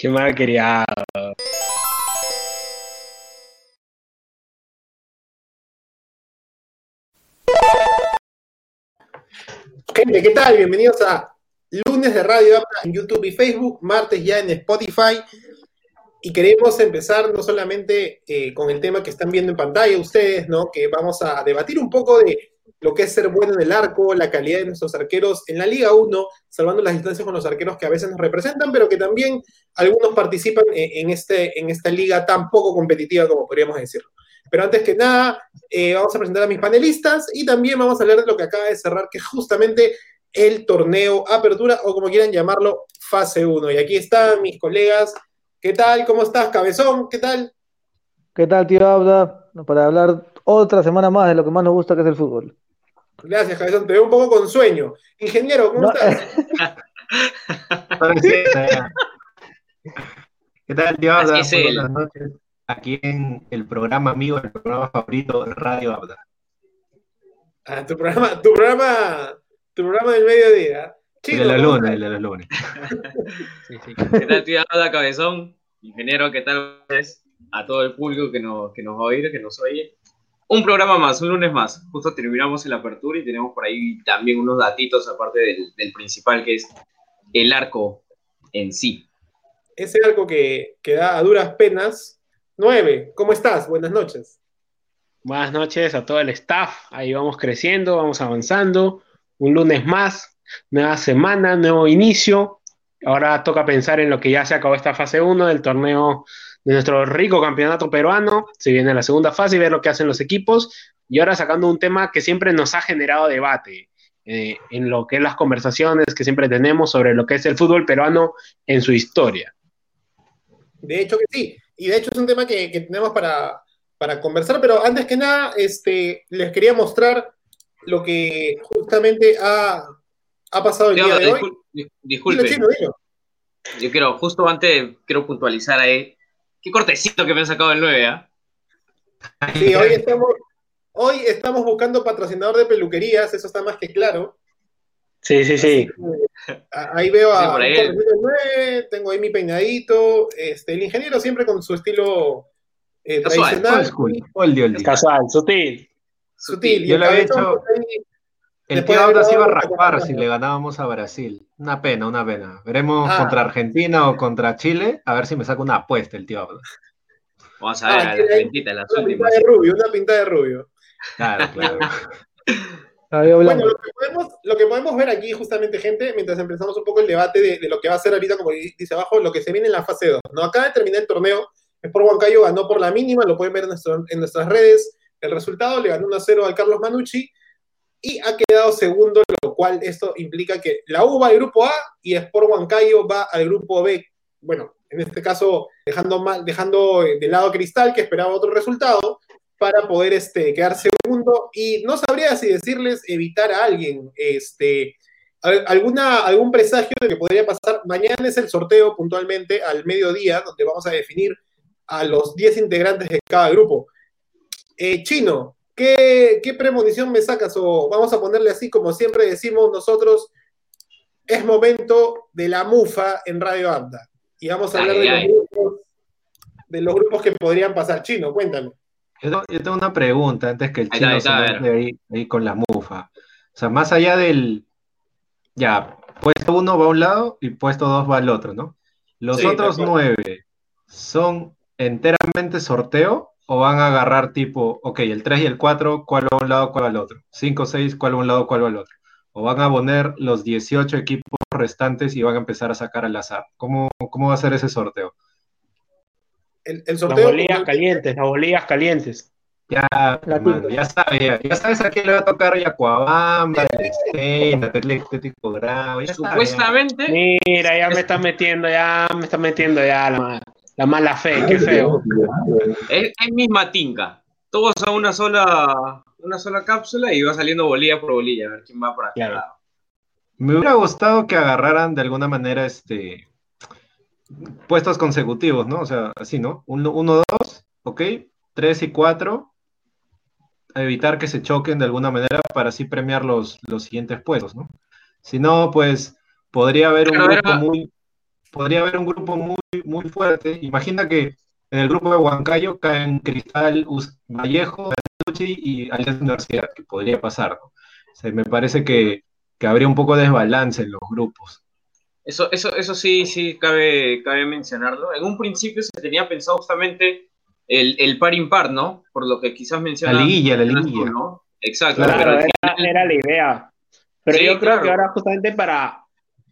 Qué mal quería. Gente, ¿qué tal? Bienvenidos a Lunes de Radio en YouTube y Facebook, martes ya en Spotify. Y queremos empezar no solamente eh, con el tema que están viendo en pantalla ustedes, ¿no? Que vamos a debatir un poco de lo que es ser bueno en el arco, la calidad de nuestros arqueros en la Liga 1, salvando las distancias con los arqueros que a veces nos representan, pero que también algunos participan en, este, en esta liga tan poco competitiva como podríamos decirlo. Pero antes que nada, eh, vamos a presentar a mis panelistas y también vamos a hablar de lo que acaba de cerrar, que es justamente el torneo Apertura, o como quieran llamarlo, fase 1. Y aquí están mis colegas. ¿Qué tal? ¿Cómo estás, Cabezón? ¿Qué tal? ¿Qué tal, tío Abda? Para hablar otra semana más de lo que más nos gusta, que es el fútbol. Gracias, Cabezón. Te veo un poco con sueño. Ingeniero, ¿cómo estás? ¿Qué tal, tío Abda? Buenas noches. Aquí en el programa amigo, el programa favorito, Radio Abda. Ah, tu programa, tu programa tu programa del mediodía. Chido, el de los lunes, el de los lunes. sí, sí. ¿Qué tal, tío Cabezón? Ingeniero, ¿qué tal? A todo el público que nos, que nos va a oír, que nos oye. Un programa más, un lunes más. Justo terminamos la apertura y tenemos por ahí también unos datitos, aparte del, del principal, que es el arco en sí. Ese arco que, que da a duras penas. Nueve, ¿cómo estás? Buenas noches. Buenas noches a todo el staff. Ahí vamos creciendo, vamos avanzando un lunes más, nueva semana, nuevo inicio. Ahora toca pensar en lo que ya se acabó esta fase 1 del torneo de nuestro rico campeonato peruano. Se viene la segunda fase y ver lo que hacen los equipos. Y ahora sacando un tema que siempre nos ha generado debate eh, en lo que es las conversaciones que siempre tenemos sobre lo que es el fútbol peruano en su historia. De hecho que sí. Y de hecho es un tema que, tenemos para, para, conversar. Pero antes que nada, este, les quería mostrar lo que justamente ha, pasado el día de hoy. Disculpe. Yo quiero, justo antes, quiero puntualizar ahí. Qué cortecito que me han sacado el 9, ¿ah? Sí, hoy estamos, hoy estamos buscando patrocinador de peluquerías, eso está más que claro. Sí, sí, sí. ahí veo a tengo ahí mi peinadito, este, el ingeniero siempre con su estilo eh, tradicional. Casual, sutil. Sutil. Yo le había hecho. El tío ahora se iba a raspar si le ganábamos a Brasil. Una pena, una pena. Veremos ah. contra Argentina o contra Chile, a ver si me saca una apuesta el tío Vamos a ver ah, a la pintita, las una Pinta de rubio, una pinta de rubio. Claro, claro. bueno, lo que, podemos, lo que, podemos, ver aquí, justamente, gente, mientras empezamos un poco el debate de, lo que va a ser ahorita, como dice abajo, lo que se viene en la fase 2. ¿no? Acaba de terminar el torneo, es por Huancayo, ganó por la mínima, lo pueden ver en, en nuestras redes. El resultado le ganó 1 0 al Carlos Manucci y ha quedado segundo, lo cual esto implica que la U va al grupo A y Sport Huancayo va al grupo B. Bueno, en este caso, dejando, dejando de lado Cristal, que esperaba otro resultado, para poder este, quedar segundo. Y no sabría si decirles evitar a alguien. Este, alguna, algún presagio de que podría pasar. Mañana es el sorteo puntualmente al mediodía, donde vamos a definir a los 10 integrantes de cada grupo. Eh, Chino, ¿qué, premonición me sacas? O vamos a ponerle así, como siempre decimos nosotros, es momento de la mufa en Radio Anda. Y vamos a hablar de, los grupos, que podrían pasar. Chino, cuéntame. Yo, tengo una pregunta antes que el chino se ahí, ahí con la mufa. O sea, más allá del. Ya, puesto uno va a un lado y puesto dos va al otro, ¿no? Los otros nueve son enteramente sorteo o van a agarrar tipo, ok, el 3 y el 4, cuál va a un lado, cuál va al otro. 5, 6, cuál va a un lado, cuál va al otro. O van a poner los 18 equipos restantes y van a empezar a sacar al azar. ¿Cómo, cómo va a ser ese sorteo? El, sorteo las bolillas calientes, las bolillas calientes. Ya, ya sabes, ya sabes a quién le va a tocar Yacuabamba, el Atlético Grave. Supuestamente. Mira, ya me está metiendo, ya me está metiendo ya la madre. La mala fe, qué feo. Es, misma tinca. Todos a una sola, una sola cápsula y va saliendo bolilla por bolilla, a ver quién va por aquí. Me hubiera gustado que agarraran de alguna manera este puestos consecutivos, ¿no? O sea, así, ¿no? Uno, uno dos, ok, tres y cuatro, evitar que se choquen de alguna manera para así premiar los, los siguientes puestos, ¿no? Si no, pues podría haber un grupo muy podría haber un grupo muy, muy fuerte. Imagina que en el grupo de Huancayo caen Cristal, Vallejo, y Alianza Universidad, que podría pasar. me parece que, habría un poco de desbalance en los grupos. Eso, eso, eso sí, sí cabe, cabe mencionarlo. En un principio se tenía pensado justamente el, el par impar, ¿no? Por lo que quizás menciona. La liguilla, la liguilla. ¿no? Exacto. pero era, la idea. Pero yo creo que ahora justamente para,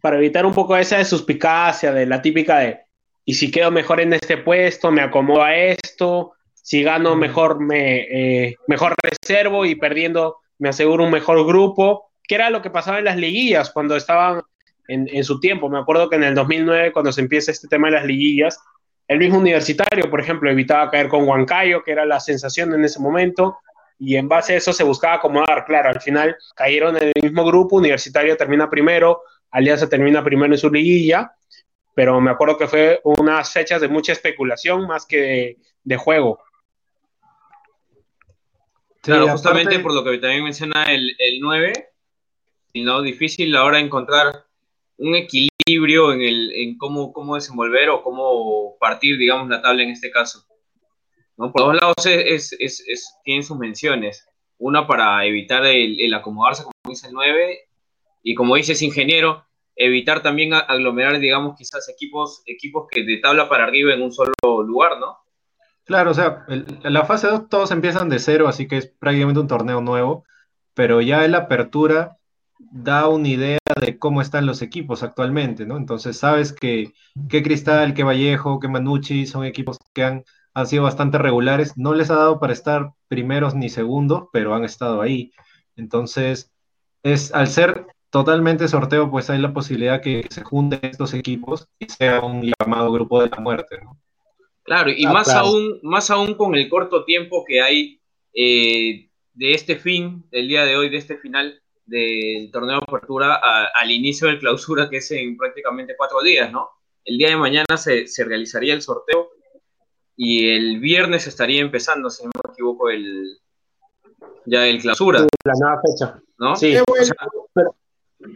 para evitar un poco esa de suspicacia, de la típica de, y si quedo mejor en este puesto, me acomodo a esto, si gano mejor me eh, mejor reservo y perdiendo me aseguro un mejor grupo, que era lo que pasaba en las liguillas cuando estaban en, en, su tiempo. Me acuerdo que en el 2009, cuando se empieza este tema de las liguillas, el mismo universitario, por ejemplo, evitaba caer con Huancayo, que era la sensación en ese momento, y en base a eso se buscaba acomodar. Claro, al final cayeron en el mismo grupo, Universitario termina primero, Alianza termina primero en su liguilla, pero me acuerdo que fue unas fechas de mucha especulación más que de, juego. claro, justamente por lo que también menciona el, el 9, ¿no? difícil ahora encontrar un equilibrio en, el, en cómo, cómo desenvolver o cómo partir, digamos, la tabla en este caso. ¿no? Por dos lados es, es, es, tienen sus menciones. Una para evitar el, el, acomodarse, como dice el 9, y como dice ese ingeniero, evitar también aglomerar, digamos, quizás equipos, equipos que de tabla para arriba en un solo lugar, ¿no? Claro, o sea, la fase 2 todos empiezan de cero, así que es prácticamente un torneo nuevo, pero ya la apertura da una idea de cómo están los equipos actualmente, ¿no? Entonces sabes que, que Cristal, que Vallejo, que Manucci son equipos que han, han sido bastante regulares, no les ha dado para estar primeros ni segundos, pero han estado ahí. Entonces, es al ser totalmente sorteo, pues hay la posibilidad que se junten estos equipos y sea un llamado grupo de la muerte, ¿no? Claro, y ah, más, Aún, más aún con el corto tiempo que hay eh, de este fin, del día de hoy, de este final del torneo de apertura al inicio del clausura, que es en prácticamente cuatro días, ¿no? El día de mañana se, se realizaría el sorteo y el viernes estaría empezando, si no me equivoco, el ya el clausura. La nueva fecha. ¿No? Sí,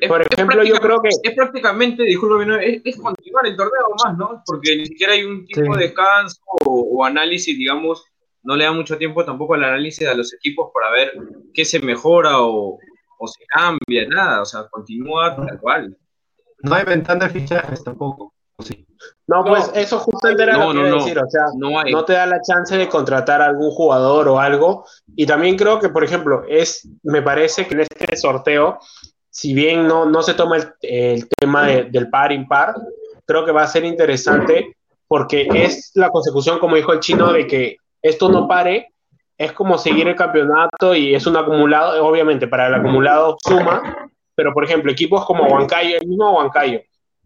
por ejemplo, yo creo que. Es prácticamente, disculpe, es, continuar el torneo más, ¿no? Porque ni siquiera hay un tipo de descanso o, análisis, digamos, no le da mucho tiempo tampoco al análisis a los equipos para ver qué se mejora o, se cambia, nada, o sea, continúa tal cual. No hay ventana de fichajes tampoco, sí? No, pues eso justamente era lo que iba a decir, o sea, no, te da la chance de contratar a algún jugador o algo. Y también creo que, por ejemplo, es, me parece que en este sorteo si bien no, no se toma el, tema del par impar, creo que va a ser interesante porque es la consecución, como dijo el chino, de que esto no pare, es como seguir el campeonato y es un acumulado, obviamente para el acumulado suma, pero por ejemplo, equipos como Huancayo, el mismo Huancayo,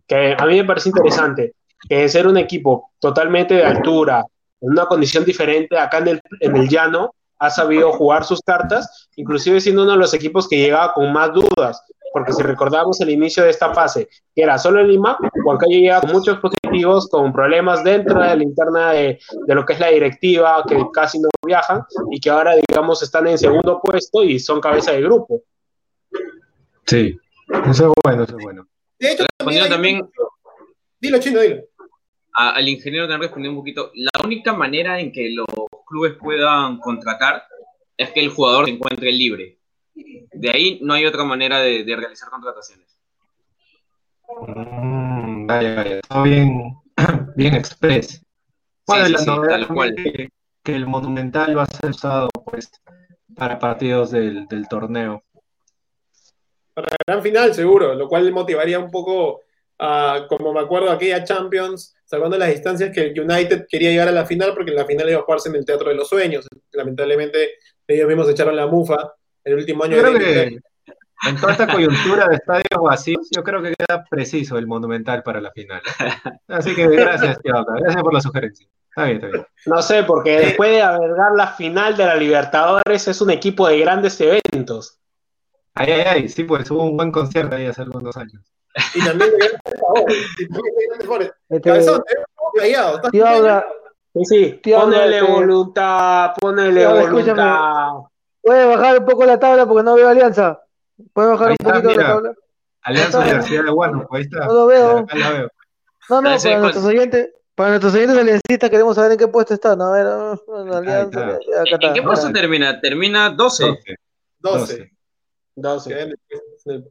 que a mí me parece interesante, que es ser un equipo totalmente de altura, en una condición diferente acá en el, en el llano, ha sabido jugar sus cartas, inclusive siendo uno de los equipos que llegaba con más dudas, porque si recordamos el inicio de esta fase, que era solo en Lima, Huancayo llega con muchos positivos, con problemas dentro de la interna de, de, lo que es la directiva, que casi no viajan, y que ahora, digamos, están en segundo puesto y son cabeza de grupo. Sí, eso es bueno, eso es bueno. De hecho, también... también... Dilo, chino, dilo. al ingeniero también respondió un poquito. La única manera en que los clubes puedan contratar es que el jugador se encuentre libre de ahí no hay otra manera de, realizar contrataciones. Mm, vaya, vaya, está bien, bien express. Que, el Monumental va a ser usado pues, para partidos del, torneo. Para la gran final, seguro, lo cual motivaría un poco a, como me acuerdo, aquella Champions, salvando las distancias, que el United quería llegar a la final porque la final iba a jugarse en el Teatro de los Sueños. Lamentablemente, ellos mismos echaron la mufa el último año. creo que en toda esta coyuntura de estadios vacíos, yo creo que queda preciso el Monumental para la final. Así que gracias, tío, gracias por la sugerencia. Está bien, está bien. No sé, porque después de albergar la final de la Libertadores es un equipo de grandes eventos. Ay, ay, ay, sí, pues hubo un buen concierto ahí hace algunos años. Y también este, Cabezón, Sí, sí, ponele este, voluntad, ponele voluntad. Puede bajar un poco la tabla porque no veo alianza. Puede bajar un poquito la tabla. Alianza Universidad de Huánuco, ahí está. No lo veo. la veo. No, no, para nuestros oyentes, para nuestros oyentes aliancistas queremos saber en qué puesto están. A ver, alianza, ¿En qué puesto termina? Termina 12. 12. 12. En,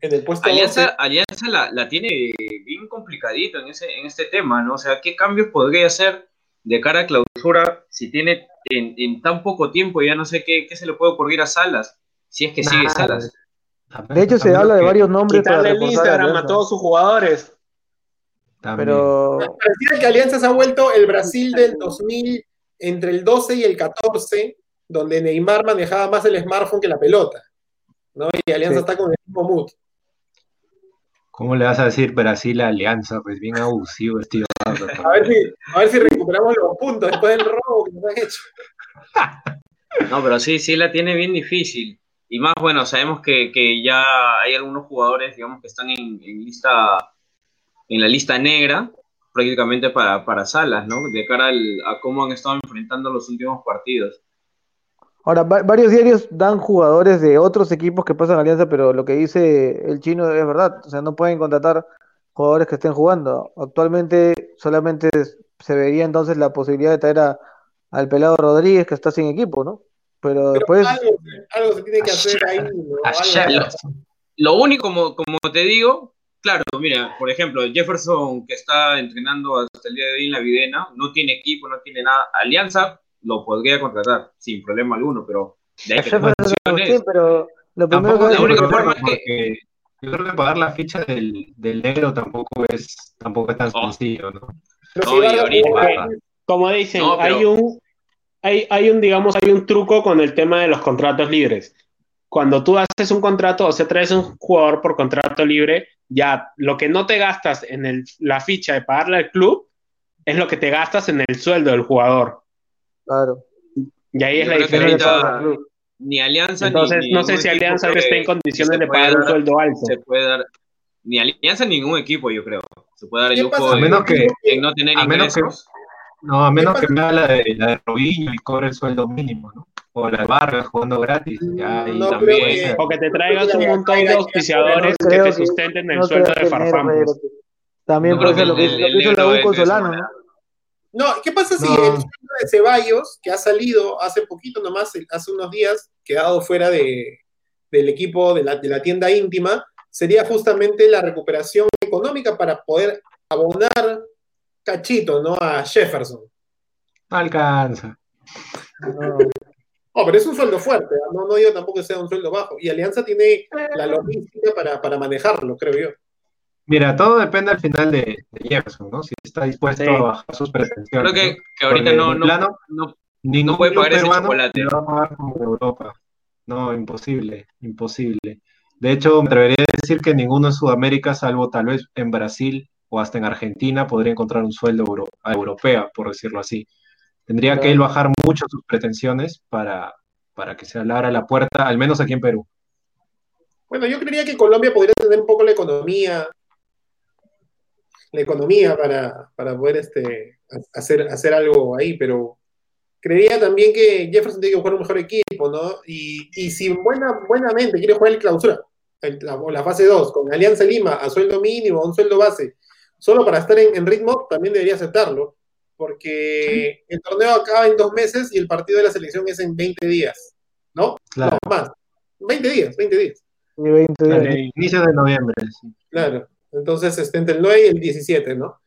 el, puesto Alianza, Alianza la, la, tiene bien complicadito en, ese, en este tema, ¿no? O sea, ¿qué cambios podría hacer de cara a clausura si tiene en, en tan poco tiempo, ya no sé qué, qué, se le puede ocurrir a Salas, si es que sigue Salas? De hecho, se habla de varios nombres. Quitarle el Instagram a todos sus jugadores. Pero. Parecía que Alianza se ha vuelto el Brasil del 2000, entre el 12 y el 14, donde Neymar manejaba más el smartphone que la pelota. ¿no? Y Alianza está con el mismo mood. ¿Cómo le vas a decir Brasil a Alianza? Pues bien abusivo, tío. a, ver si, a ver si recuperamos los puntos después del robo que nos han hecho. No, pero sí, sí la tiene bien difícil. Y más, bueno, sabemos que, que ya hay algunos jugadores, digamos, que están en, en lista, en la lista negra, prácticamente para, para Salas, ¿no? De cara al, a cómo han estado enfrentando los últimos partidos. Ahora, varios diarios dan jugadores de otros equipos que pasan a Alianza, pero lo que dice el chino es verdad. O sea, no pueden contratar jugadores que estén jugando. Actualmente solamente se vería entonces la posibilidad de traer a, al pelado Rodríguez que está sin equipo, ¿no? Pero, después... Algo, se tiene que hacer ahí. Lo, único, como, como te digo, claro, mira, por ejemplo, Jefferson que está entrenando hasta el día de hoy en la Videna, no tiene equipo, no tiene nada. Alianza lo podría contratar sin problema alguno, pero de ahí que pero lo primero que la única forma es que yo creo que pagar la ficha del, del negro tampoco es tampoco es tan oh. sencillo, ¿no? como dicen, hay un hay, hay un digamos hay un truco con el tema de los contratos libres. Cuando tú haces un contrato o se traes un jugador por contrato libre, ya lo que no te gastas en el, la ficha de pagarle al club es lo que te gastas en el sueldo del jugador. Claro. Y ahí es la diferencia. Ni Alianza Entonces, ni, no sé si Alianza esté en condiciones de pagar un sueldo alto. Se puede dar, ni Alianza ni ningún equipo, yo creo. Se puede dar el lujo de, menos que, no tener ingresos. no, a menos que me haga la de, la de Robinho y cobre el sueldo mínimo, ¿no? O la de Vargas jugando gratis. Ya, y también. o que te traigas un montón de auspiciadores que te sustenten el sueldo de Farfán. También puede ser lo que hizo la U Solano, ¿no? No, ¿qué pasa si el sueldo de Ceballos, que ha salido hace poquito nomás, hace unos días, quedado fuera de, del equipo de la, de la tienda íntima, sería justamente la recuperación económica para poder abonar cachito, ¿no? A Jefferson. Alcanza. No. pero es un sueldo fuerte, no, no digo tampoco que sea un sueldo bajo. Y Alianza tiene la logística para, para manejarlo, creo yo. Mira, todo depende al final de, Jefferson, ¿no? Si está dispuesto a bajar sus pretensiones. Creo que, que ahorita no, no, no, no, puede pagar ese chocolate. va a pagar como Europa. No, imposible, imposible. De hecho, me atrevería a decir que ninguno en Sudamérica, salvo tal vez en Brasil o hasta en Argentina, podría encontrar un sueldo euro, europeo, por decirlo así. Tendría que él bajar mucho sus pretensiones para, para que se abra la puerta, al menos aquí en Perú. Bueno, yo creería que Colombia podría tener un poco la economía la economía para, poder este, hacer, hacer algo ahí, pero creería también que Jefferson tiene que jugar un mejor equipo, ¿no? Y, si buena, buenamente quiere jugar el clausura, o la, fase 2, con Alianza Lima a sueldo mínimo, a un sueldo base, solo para estar en, ritmo, también debería aceptarlo, porque el torneo acaba en dos meses y el partido de la selección es en 20 días, ¿no? Claro. No, más. 20 días, 20 días. 20 días. Inicio de noviembre. Sí. Claro. Entonces, este, entre el 9 y el 17, ¿no?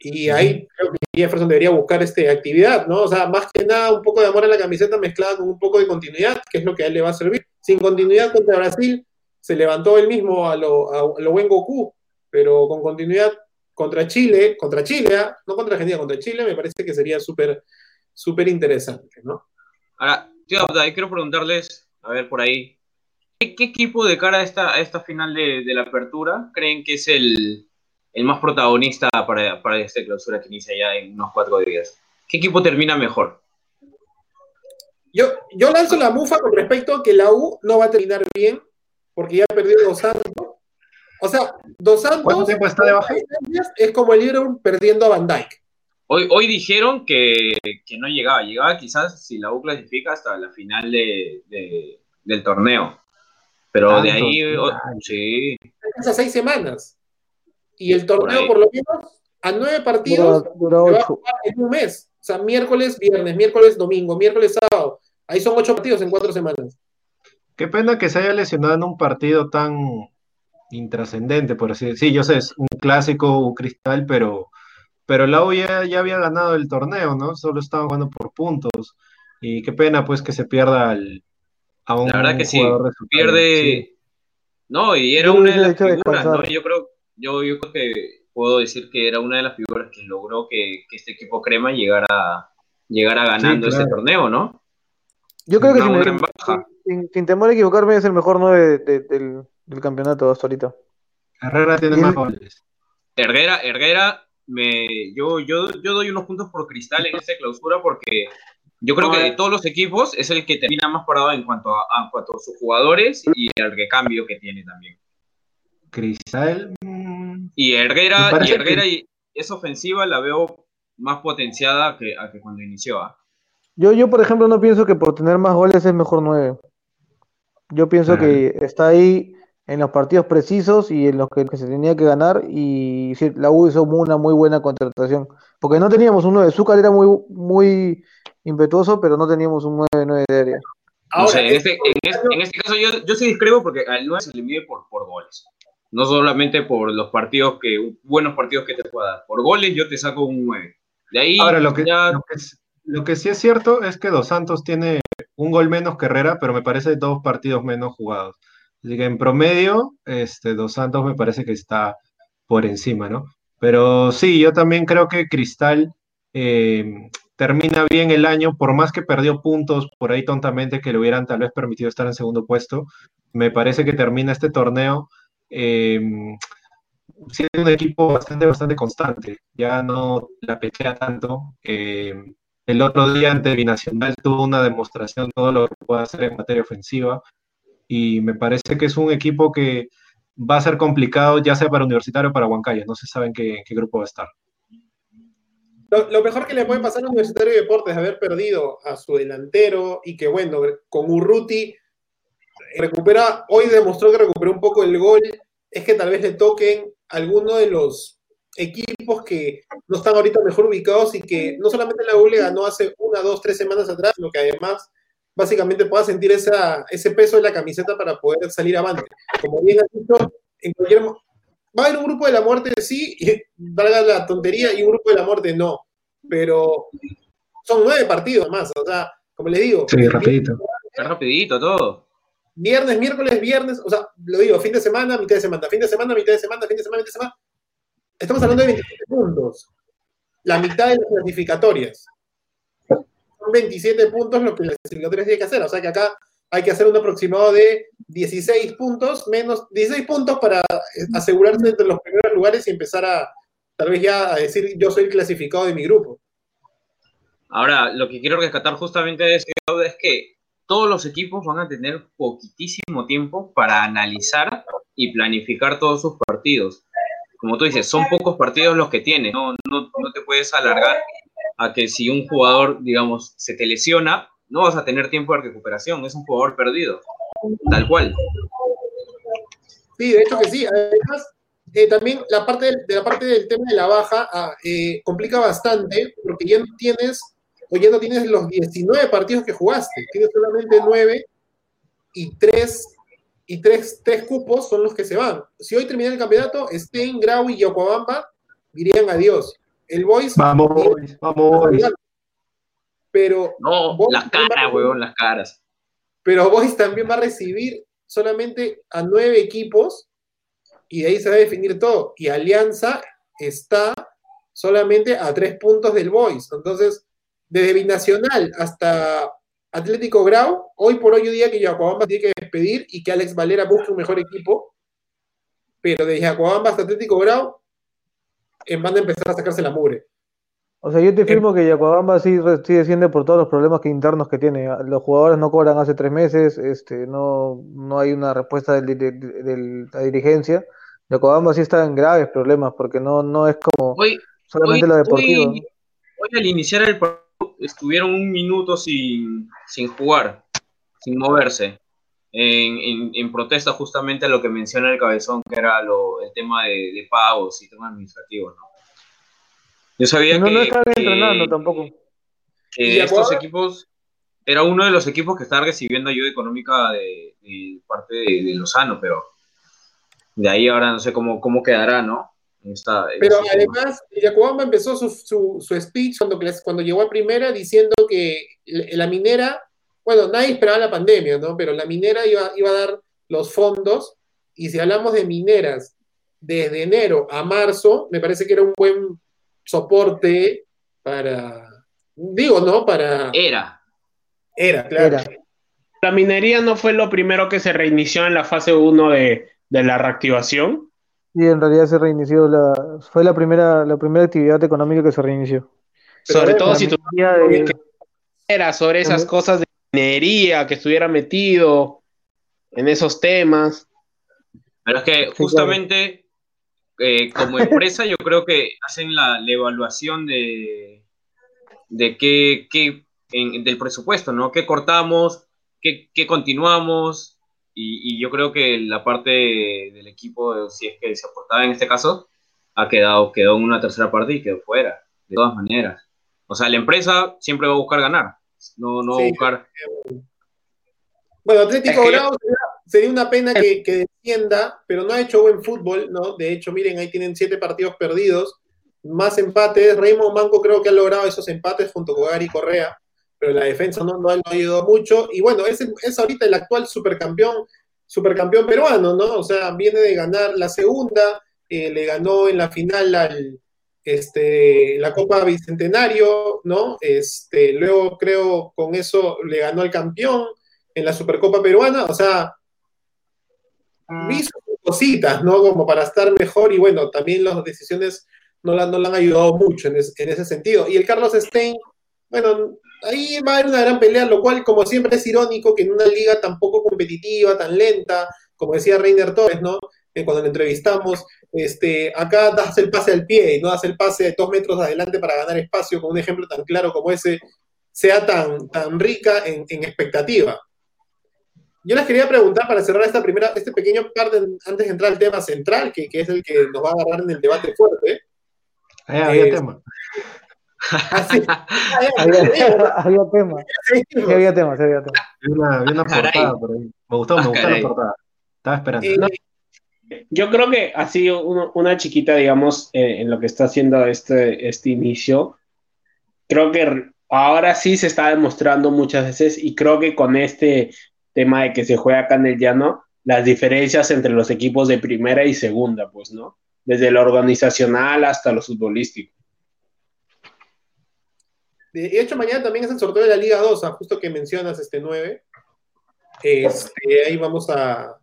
Y ahí creo que Jefferson debería buscar este, actividad, ¿no? O sea, más que nada un poco de amor a la camiseta mezclada con un poco de continuidad, que es lo que a él le va a servir. Sin continuidad contra Brasil, se levantó él mismo a lo, a, lo buen Goku, pero con continuidad contra Chile, contra Chile, ¿ah? no contra Argentina, contra Chile, me parece que sería súper, súper interesante, ¿no? Ahora, tío, quiero preguntarles, a ver por ahí, ¿Qué, equipo de cara a esta, a esta final de, la apertura creen que es el, más protagonista para, para esta clausura que inicia ya en unos cuatro días? ¿Qué equipo termina mejor? Yo, yo lanzo la mufa con respecto a que la U no va a terminar bien porque ya perdió Dos Santos. O sea, Dos Santos ¿Cuánto tiempo está de baja? es como el Liverpool perdiendo a Van Dyke. Hoy, hoy dijeron que, no llegaba, llegaba quizás si la U clasifica hasta la final del torneo. Pero de ahí, sí. Esas seis semanas. Y el torneo, por lo menos, a nueve partidos en un mes. O sea, miércoles, viernes, miércoles, domingo, miércoles, sábado. Ahí son ocho partidos en cuatro semanas. Qué pena que se haya lesionado en un partido tan intrascendente, por así decirlo. Sí, yo sé, es un clásico, un cristal, pero, pero la U ya, había ganado el torneo, ¿no? Solo estaba jugando por puntos. Y qué pena, pues, que se pierda al, a un La verdad que sí, pierde... No, y era una de las figuras, ¿no? Yo creo, yo, yo creo que puedo decir que era una de las figuras que logró que, este equipo crema llegara, llegara ganando ese torneo, ¿no? Yo creo que sin, temor a equivocarme es el mejor 9 del, campeonato hasta ahorita. Herrera tiene más goles. Herrera, me, yo, yo, yo doy unos puntos por cristal en esta clausura porque yo creo que de todos los equipos es el que termina más parado en cuanto a, cuanto a sus jugadores y al recambio que tiene también. Cristal. Y Herrera, y, esa ofensiva la veo más potenciada que, a que cuando inició. ¿ah? Yo, yo, por ejemplo, no pienso que por tener más goles es mejor 9. Yo pienso que está ahí en los partidos precisos y en los que, se tenía que ganar. Y la U hizo una muy buena contratación. Porque no teníamos un 9. Zúcar era muy, muy impetuoso, pero no teníamos un 9-9 de área. Ahora, en, este, en, este, caso yo, yo sí discrepo porque al 9 se le mide por, por goles no solamente por los partidos que, buenos partidos que te pueda dar. Por goles yo te saco un 9. De ahí Ahora, lo que, lo, que, sí es cierto es que Dos Santos tiene un gol menos que Herrera, pero me parece dos partidos menos jugados. Así que en promedio, este, Dos Santos me parece que está por encima, ¿no? Pero sí, yo también creo que Cristal eh, termina bien el año, por más que perdió puntos por ahí tontamente que le hubieran tal vez permitido estar en segundo puesto, me parece que termina este torneo eh, siendo un equipo bastante, bastante constante, ya no la pechea tanto. Em, el otro día ante Binacional tuvo una demostración de todo lo que puede hacer en materia ofensiva y me parece que es un equipo que va a ser complicado ya sea para Universitario o para Huancayo, no se sabe en qué, grupo va a estar. Lo, mejor que le puede pasar a Universitario de Deportes es haber perdido a su delantero y que, bueno, con Urruti recupera, hoy demostró que recuperó un poco el gol, es que tal vez le toquen alguno de los equipos que no están ahorita mejor ubicados y que no solamente la U le ganó hace una, dos, tres semanas atrás, sino que además básicamente pueda sentir ese peso en la camiseta para poder salir avante. Como bien has dicho, en cualquier... Va a haber un grupo de la muerte, sí, y valga la tontería, y un grupo de la muerte no. Pero son nueve partidos más, o sea, como le digo. Sí, rapidito. rapidito todo viernes, miércoles, viernes, o sea, lo digo, fin de semana, mitad de semana, fin de semana, mitad de semana, fin de semana, mitad de semana. Estamos hablando de 27 puntos. La mitad de las clasificatorias. Son 27 puntos lo que las clasificatorias tienen que hacer. O sea que acá hay que hacer un aproximado de 16 puntos, menos 16 puntos para asegurarse entre los primeros lugares y empezar a, tal vez ya a decir, yo soy el clasificado de mi grupo. Ahora, lo que quiero rescatar justamente de ese es que todos los equipos van a tener poquitísimo tiempo para analizar y planificar todos sus partidos. Como tú dices, son pocos partidos los que tiene, no, no, te puedes alargar a que si un jugador, digamos, se te lesiona, no vas a tener tiempo de recuperación, es un jugador perdido, tal cual. Sí, de hecho que sí. Además, eh, también la parte de la parte del tema de la baja ah, eh, complica bastante porque ya no tienes Hoy ya no tienes los 19 partidos que jugaste, tienes solamente 9 y 3 y tres, cupos son los que se van. Si hoy termina el campeonato, Stein, Grau y Yokohama dirían adiós. El Boys. Vamos, vamos. Pero. No, las caras, weón, las caras. Pero Boys también va a recibir solamente a nueve equipos y de ahí se va a definir todo. Y Alianza está solamente a tres puntos del Boys. Entonces, desde Binacional hasta Atlético Grau, hoy por hoy yo diría que Yacuabamba tiene que despedir y que Alex Valera busque un mejor equipo, pero desde Yacuabamba hasta Atlético Grau van a empezar a sacarse la mugre. O sea, yo te firmo que Yacuabamba sí, sí desciende por todos los problemas que internos que tiene. Los jugadores no cobran hace tres meses, este, no, no hay una respuesta de, la dirigencia. Yacuabamba sí está en graves problemas porque no, no es como solamente lo deportivo. hoy al iniciar el estuvieron un minuto sin, jugar, sin moverse, en, protesta justamente a lo que menciona el cabezón, que era lo, el tema de, pagos y temas administrativos, ¿no? Yo sabía que. No estaban entrenando tampoco. Que estos equipos. Era uno de los equipos que estaba recibiendo ayuda económica de, parte de, Lozano, pero de ahí ahora no sé cómo, cómo quedará, ¿no? pero además, Yacuamba empezó su, su, speech cuando, cuando llegó a primera diciendo que la minera, bueno, nadie esperaba la pandemia, ¿no? Pero la minera iba, iba a dar los fondos, y si hablamos de mineras desde enero a marzo, me parece que era un buen soporte para, digo, ¿no? Para... Era. Era, claro. La minería no fue lo primero que se reinició en la fase 1 de, de la reactivación. Sí, en realidad se reinició la, fue la primera, la primera actividad económica que se reinició. sobre todo si tú era sobre esas cosas de minería, que estuviera metido en esos temas. Pero es que justamente eh, como empresa yo creo que hacen la, evaluación de, de qué, qué del presupuesto, ¿no? ¿Qué cortamos? ¿Qué, qué continuamos? Y, yo creo que la parte del equipo, si es que se aportaba en este caso, ha quedado, quedó en una tercera parte y quedó fuera, de todas maneras. O sea, la empresa siempre va a buscar ganar, no, no va a buscar... Bueno, Atlético Grau sería, una pena que, que, descienda, pero no ha hecho buen fútbol, ¿no? De hecho, miren, ahí tienen siete partidos perdidos, más empates. Raymond Manco creo que ha logrado esos empates junto con Gary Correa pero la defensa no, no ha ayudado mucho. Y bueno, es, es ahorita el actual supercampeón, supercampeón peruano, ¿no? O sea, viene de ganar la segunda, eh, le ganó en la final al, este, la Copa Bicentenario, ¿no? Este, luego creo con eso le ganó al campeón en la Supercopa Peruana, o sea. Hizo cositas, ¿no? Como para estar mejor y bueno, también las decisiones no la, no le han ayudado mucho en, en, ese sentido. Y el Carlos Stein, bueno, ahí va a haber una gran pelea, lo cual, como siempre, es irónico que en una liga tan poco competitiva, tan lenta, como decía Reiner Torres, ¿no? cuando lo entrevistamos, este, acá das el pase al pie y no das el pase de dos metros adelante para ganar espacio, con un ejemplo tan claro como ese, sea tan, tan rica en, expectativa. Yo les quería preguntar para cerrar esta primera, este pequeño parte antes de entrar al tema central, que, es el que nos va a agarrar en el debate fuerte. Ahí había tema. había, tema. Sí, había tema, sí, había tema. Vi una, una portada por ahí. Me gustó, me gustó la portada. Estaba esperando. yo creo que ha sido una chiquita, digamos, eh, en lo que está haciendo este, este inicio. Creo que ahora sí se está demostrando muchas veces y creo que con este tema de que se juega acá en el llano, las diferencias entre los equipos de primera y segunda, pues, ¿no? Desde lo organizacional hasta lo futbolístico. De hecho, mañana también es el sorteo de la Liga 2, ah, justo que mencionas este 9. Este, ahí vamos a,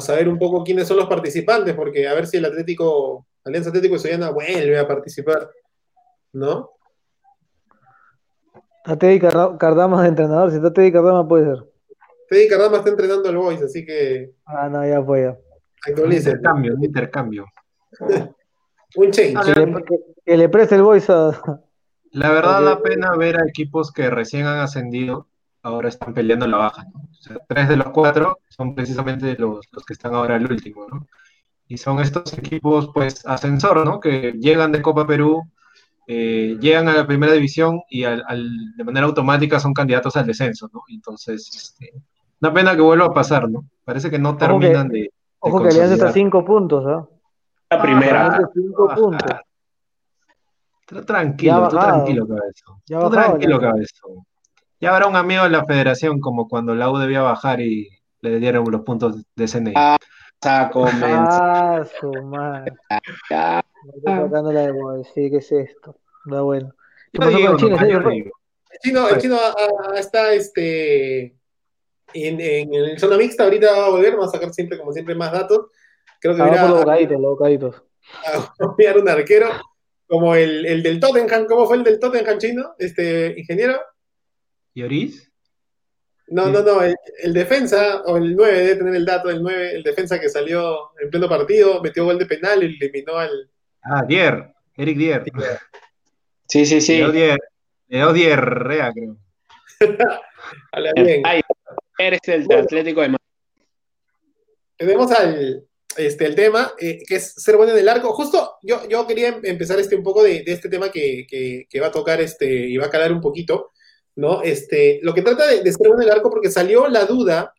saber un poco quiénes son los participantes, porque a ver si el Atlético, Alianza Atlético de Soyana vuelve a participar, ¿no? A Teddy Cardama de entrenador, si está Teddy Cardama puede ser. Teddy Cardama está entrenando al Boys, así que. Ah, no, ya fue ya. Un intercambio, un intercambio. un change. Que le, preste el Boys a, la verdad da pena ver a equipos que recién han ascendido, ahora están peleando la baja. tres de los cuatro son precisamente los, que están ahora al último, ¿no? Y son estos equipos, pues, ascensor, ¿no? Que llegan de Copa Perú, eh, llegan a la primera división y de manera automática son candidatos al descenso, ¿no? Entonces, este, una pena que vuelva a pasar, ¿no? Parece que no terminan de, Ojo que Alianza está cinco puntos, ¿ah? La primera. cinco puntos. Tranquilo, tú tranquilo, cabezón. Ya tú tranquilo, cabezón. Ya habrá un amigo en la federación como cuando la U debía bajar y le dieron los puntos de CNI. Ah, ah su madre. Ya. estoy tocando la de sí, ¿qué es esto? Da bueno. el chino, el chino está este, en, en, el zona mixta, ahorita va a volver, vamos a sacar siempre, como siempre, más datos. Creo que ah, los bocaditos, los bocaditos. A copiar un arquero como el, el, del Tottenham, ¿cómo fue el del Tottenham chino? Este, ingeniero. ¿Lloris? No, no, no, el, defensa, o el 9, debe tener el dato del 9, el defensa que salió en pleno partido, metió gol de penal y eliminó al. Ah, Dier, Eric Dier. Sí, sí, sí. Leo Dier, Leo Dier, Rea, creo. Habla bien. Eres el Atlético de Madrid. Tenemos al, este, el tema, eh, que es ser bueno en el arco. Justo yo, yo quería em, empezar este un poco de, este tema que, va a tocar este, y va a calar un poquito, ¿no? Este, lo que trata de, ser bueno en el arco, porque salió la duda,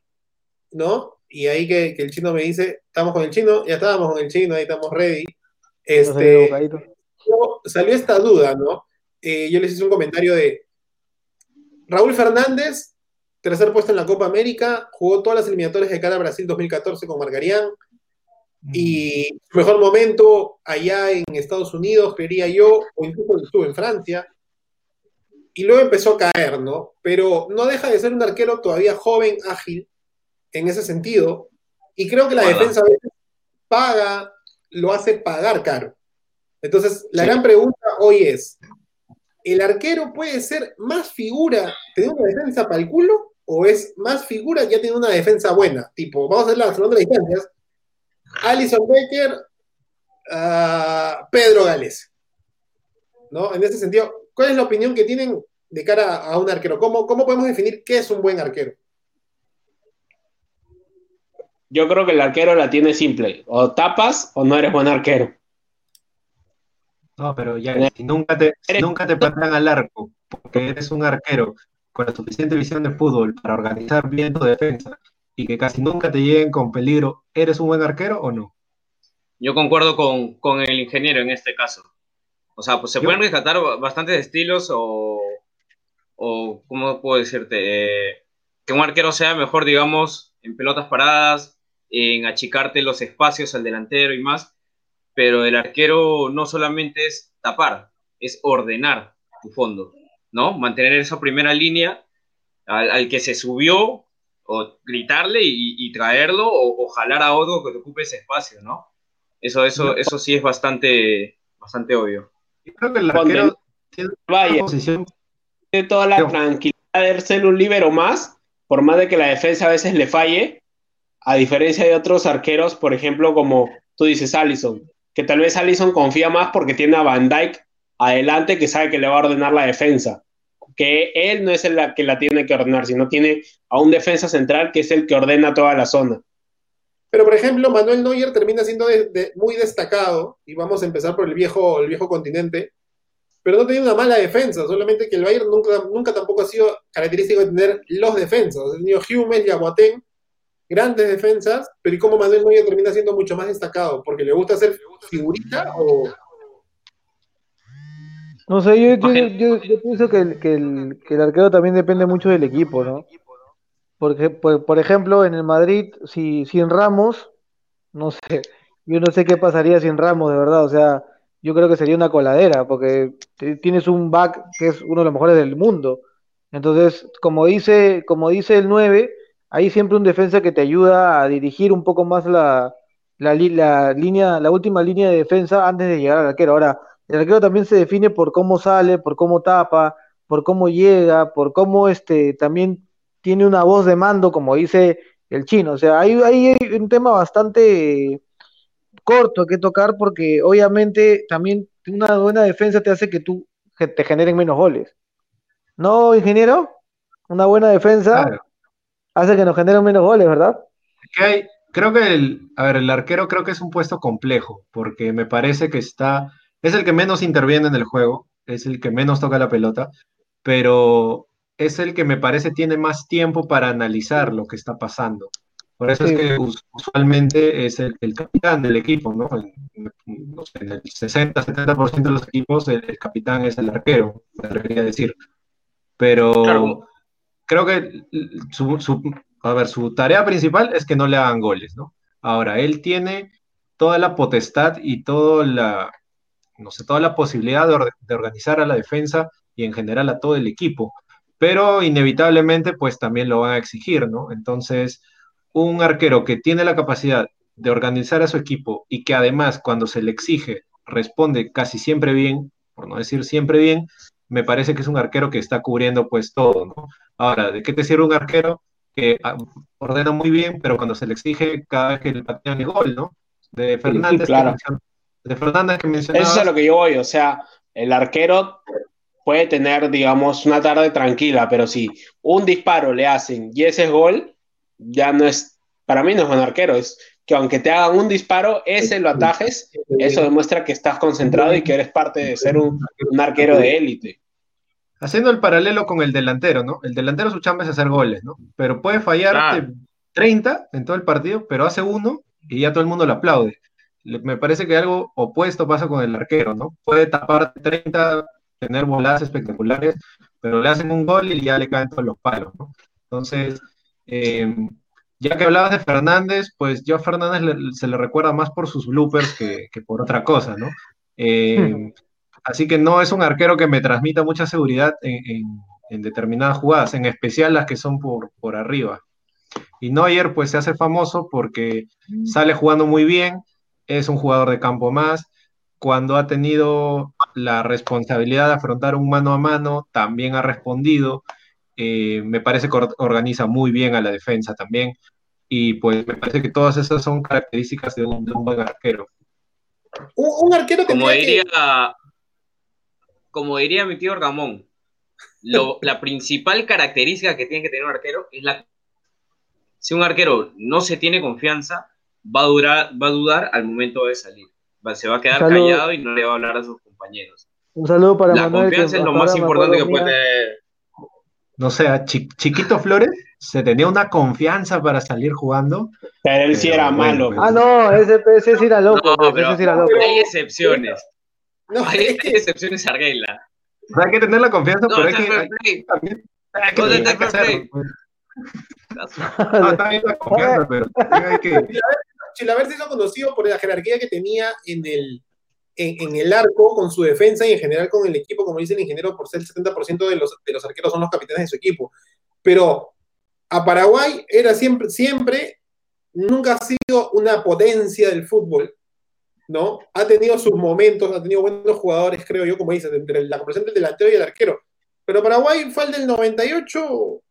¿no? Y ahí que, el chino me dice, estamos con el chino, ya estábamos con el chino, ahí estamos ready. Este, salió esta duda, ¿no? Eh, yo les hice un comentario de Raúl Fernández tercer puesto en la Copa América, jugó todas las eliminatorias de cara a Brasil 2014 con Margarián. Y su mejor momento allá en Estados Unidos, creería yo, o incluso estuvo en Francia. Y luego empezó a caer, ¿no? Pero no deja de ser un arquero todavía joven, ágil, en ese sentido. Y creo que la defensa a veces paga, lo hace pagar caro. Entonces, la gran pregunta hoy es, ¿el arquero puede ser más figura, tener una defensa para el culo? ¿O es más figura ya tiene una defensa buena? Tipo, vamos a hacer la segunda de distancias. Alison Becker, uh, Pedro Gales. ¿No? En ese sentido, ¿cuál es la opinión que tienen de cara a un arquero? ¿Cómo, cómo podemos definir qué es un buen arquero? Yo creo que el arquero la tiene simple. O tapas o no eres buen arquero. No, pero ya si nunca te, nunca te pasan al arco, porque eres un arquero con la suficiente visión de fútbol para organizar bien tu defensa y que casi nunca te lleguen con peligro, ¿eres un buen arquero o no? Yo concuerdo con, el ingeniero en este caso. O sea, pues se pueden rescatar bastantes estilos o, o ¿cómo puedo decirte? Eh, que un arquero sea mejor, digamos, en pelotas paradas, en achicarte los espacios al delantero y más, pero el arquero no solamente es tapar, es ordenar tu fondo, ¿no? Mantener esa primera línea al, que se subió, o gritarle y, traerlo, o, jalar a otro que te ocupe ese espacio, ¿no? Eso, eso, eso sí es bastante, bastante obvio. creo que el arquero tiene Vaya, posición... Tiene toda la tranquilidad de ser un libero más, por más de que la defensa a veces le falle, a diferencia de otros arqueros, por ejemplo, como tú dices, Allison, que tal vez Allison confía más porque tiene a Van Dyke adelante que sabe que le va a ordenar la defensa. Que él no es el que la tiene que ordenar, sino tiene a un defensa central que es el que ordena toda la zona. Pero, por ejemplo, Manuel Neuer termina siendo muy destacado, y vamos a empezar por el viejo, el viejo continente, pero no tenía una mala defensa, solamente que el Bayern nunca, nunca tampoco ha sido característico de tener los defensas. El niño Hummel y Aguatén grandes defensas, pero ¿y cómo Manuel Neuer termina siendo mucho más destacado? ¿Porque le gusta ser figurita o...? No sé, yo, pienso que el, que, el, arquero también depende mucho del equipo, ¿no? Porque, por, ejemplo, en el Madrid, si sin Ramos, no sé, yo no sé qué pasaría sin Ramos, de verdad, o sea, yo creo que sería una coladera, porque tienes un back que es uno de los mejores del mundo. Entonces, como dice, como dice el 9, hay siempre un defensa que te ayuda a dirigir un poco más la, la, línea, la última línea de defensa antes de llegar al arquero. Ahora, el arquero también se define por cómo sale, por cómo tapa, por cómo llega, por cómo este también tiene una voz de mando, como dice el chino. O sea, hay, hay un tema bastante corto que tocar porque obviamente también una buena defensa te hace que tú te generen menos goles. ¿No, ingeniero? Una buena defensa hace que nos generen menos goles, ¿verdad? creo que el, a ver, el arquero creo que es un puesto complejo, porque me parece que está, es el que menos interviene en el juego, es el que menos toca la pelota, pero es el que me parece tiene más tiempo para analizar lo que está pasando. Por eso es que usualmente es el, capitán del equipo, ¿no? En, el 60-70% de los equipos el, capitán es el arquero, me debería decir. Pero creo que su, a ver, su tarea principal es que no le hagan goles, ¿no? Ahora, él tiene toda la potestad y toda la, no sé, toda la posibilidad de, organizar a la defensa y en general a todo el equipo, pero inevitablemente pues también lo van a exigir, ¿no? Entonces, un arquero que tiene la capacidad de organizar a su equipo y que además cuando se le exige responde casi siempre bien, por no decir siempre bien, me parece que es un arquero que está cubriendo pues todo, ¿no? Ahora, ¿de qué te sirve un arquero que ah, ordena muy bien, pero cuando se le exige cada vez que le patean el gol, ¿no? De Fernández, claro. de Fernández que mencionaba. Eso es a lo que yo voy, o sea, el arquero puede tener, digamos, una tarde tranquila, pero si un disparo le hacen y ese es gol, ya no es, para mí no es un arquero, es que aunque te hagan un disparo, ese lo atajes, eso demuestra que estás concentrado y que eres parte de ser un, arquero de élite. Haciendo el paralelo con el delantero, ¿no? El delantero su chamba es hacer goles, ¿no? Pero puede fallar 30 en todo el partido, pero hace uno y ya todo el mundo lo aplaude. Me parece que algo opuesto pasa con el arquero, ¿no? Puede tapar 30, tener voladas espectaculares, pero le hacen un gol y ya le caen todos los palos, ¿no? Entonces, eh, ya que hablabas de Fernández, pues yo a Fernández se le recuerda más por sus bloopers que, por otra cosa, ¿no? Eh, así que no es un arquero que me transmita mucha seguridad en, determinadas jugadas, en especial las que son por, por arriba. Y Neuer pues se hace famoso porque sale jugando muy bien, es un jugador de campo más, cuando ha tenido la responsabilidad de afrontar un mano a mano, también ha respondido. Eh, me parece que organiza muy bien a la defensa también. Y pues me parece que todas esas son características de un, buen arquero. Un, arquero como diría, como diría mi tío Ramón, la principal característica que tiene que tener un arquero es la si un arquero no se tiene confianza, va a, durar, va a dudar al momento de salir. se va a quedar callado y no le va a hablar a sus compañeros. Un saludo para La confianza es lo más importante que puede tener no sé, Chiquito Flores se tenía una confianza para salir jugando. Pero él sí era malo. Ah, no, ese, ese sí era loco. No, pero, ese loco. hay excepciones. No, hay, excepciones a regla. hay que tener la confianza, pero hay que, hay, también, hay que, hay que hacerlo. Pues. No, también la confianza, pero hay que... Chilaver se hizo conocido por la jerarquía que tenía en el, en, el arco con su defensa y en general con el equipo, como dice el ingeniero, por ser el 70% de los, de los arqueros son los capitanes de su equipo. Pero a Paraguay era siempre, siempre, nunca ha sido una potencia del fútbol, ¿no? Ha tenido sus momentos, ha tenido buenos jugadores, creo yo, como dices, entre la comparación del delantero y el arquero. Pero Paraguay fue el del 98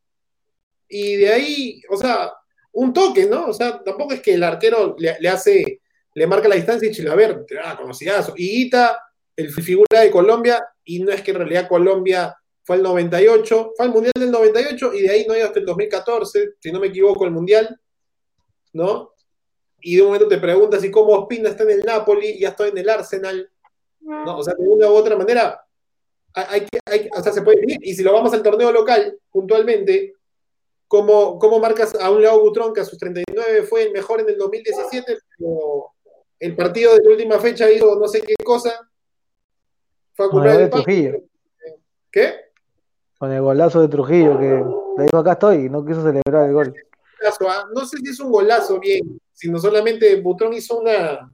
y de ahí, o sea, un toque, ¿no? O sea, tampoco es que el arquero le hace le marca la distancia y Chilaver, ah, conocidazo. Y Ita, el figura de Colombia, y no es que en realidad Colombia fue el 98, fue al Mundial del 98 y de ahí no hay hasta el 2014, si no me equivoco, el Mundial, ¿no? Y de un momento te preguntas si cómo Ospina está en el Napoli y ya está en el Arsenal, ¿no? O sea, de una u otra manera, hay que, hay, o sea, se puede ir. Y si lo vamos al torneo local, puntualmente, ¿cómo, cómo marcas a un Leo Butrón que a sus 39 fue el mejor en el 2017? Pero el partido de la última fecha hizo no sé qué cosa. Fue a cumplir el Trujillo. ¿Qué? Con el golazo de Trujillo, que le dijo acá estoy y no quiso celebrar el gol. ¿ah? No sé si es un golazo bien, sino solamente Butrón hizo una.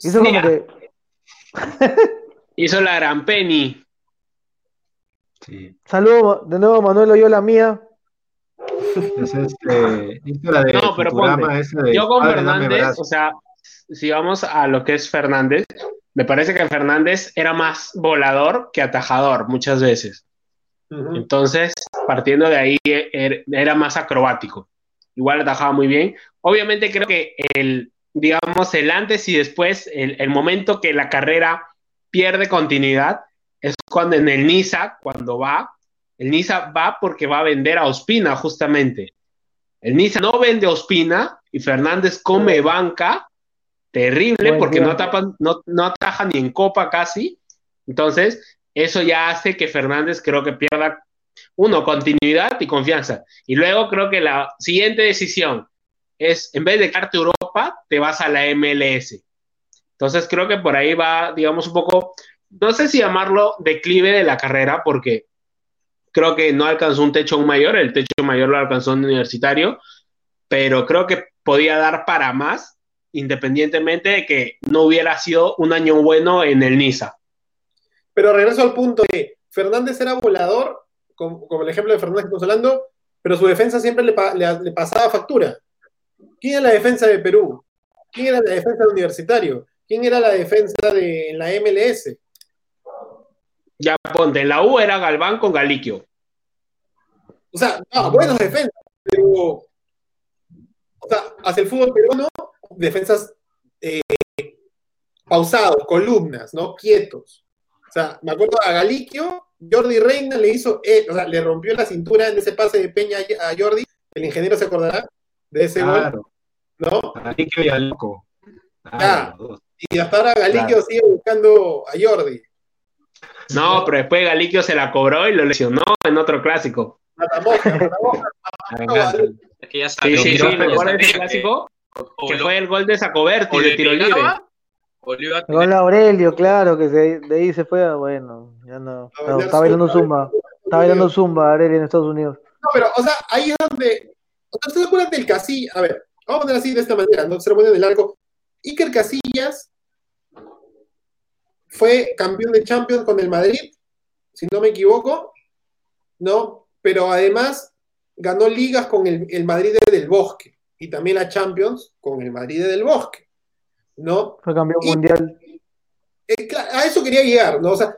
Hizo como que. hizo la gran penny. Sí. Saludos de nuevo, Manuel la mía. Es este, no, pero ponte, yo con Fernández, o sea, si vamos a lo que es Fernández, me parece que Fernández era más volador que atajador muchas veces. Entonces, partiendo de ahí, er, era más acrobático. Igual atajaba muy bien. Obviamente creo que el, digamos, el antes y después, el, momento que la carrera pierde continuidad, es cuando en el Niza, cuando va, el Niza va porque va a vender a Ospina, justamente. El Niza no vende a Ospina y Fernández come banca terrible porque no, tapan, no, no ataja ni en copa casi. Entonces, eso ya hace que Fernández creo que pierda, uno, continuidad y confianza. Y luego creo que la siguiente decisión es, en vez de quedarte a Europa, te vas a la MLS. Entonces, creo que por ahí va, digamos, un poco, no sé si llamarlo declive de la carrera, porque creo que no alcanzó un techo mayor, el techo mayor lo alcanzó un universitario, pero creo que podía dar para más independientemente de que no hubiera sido un año bueno en el Niza. Pero regreso al punto de Fernández era volador, como, el ejemplo de Fernández que estamos hablando, pero su defensa siempre le, pasaba factura. ¿Quién era la defensa de Perú? ¿Quién era la defensa del universitario? ¿Quién era la defensa de la MLS? Ya ponte, en la U era Galván con Galiquio. O sea, no, buenos defensas, pero o sea, hacia el fútbol peruano defensas eh, pausados, columnas, ¿no? Quietos. O sea, me acuerdo a Galiquio, Jordi Reina le hizo, eh, o sea, le rompió la cintura en ese pase de Peña a Jordi, el ingeniero se acordará de ese gol. ¿no? Galiquio y a Loco. Ah, y hasta ahora Galiquio sigue buscando a Jordi. No, pero después Galiquio se la cobró y lo lesionó en otro clásico. Es que ya Sí, sí, sí, ¿recuerdas ese clásico? Que fue el gol de Sacoberti de tiro libre. El gol de Aurelio, claro, que de ahí se fue, bueno, ya no. no está bailando Zumba. Está bailando Zumba Aurelio en Estados Unidos. No, pero, o sea, ahí es donde. ¿Ustedes se acuerdan del Casilla? A ver, vamos a poner así de esta manera, no se lo ponen del arco. Iker Casillas fue campeón de Champions con el Madrid, si no me equivoco, ¿no? Pero además ganó ligas con el, el Madrid del Bosque y también la Champions con el Madrid del Bosque, ¿no? Fue campeón mundial. Eh, a eso quería llegar, ¿no? O sea,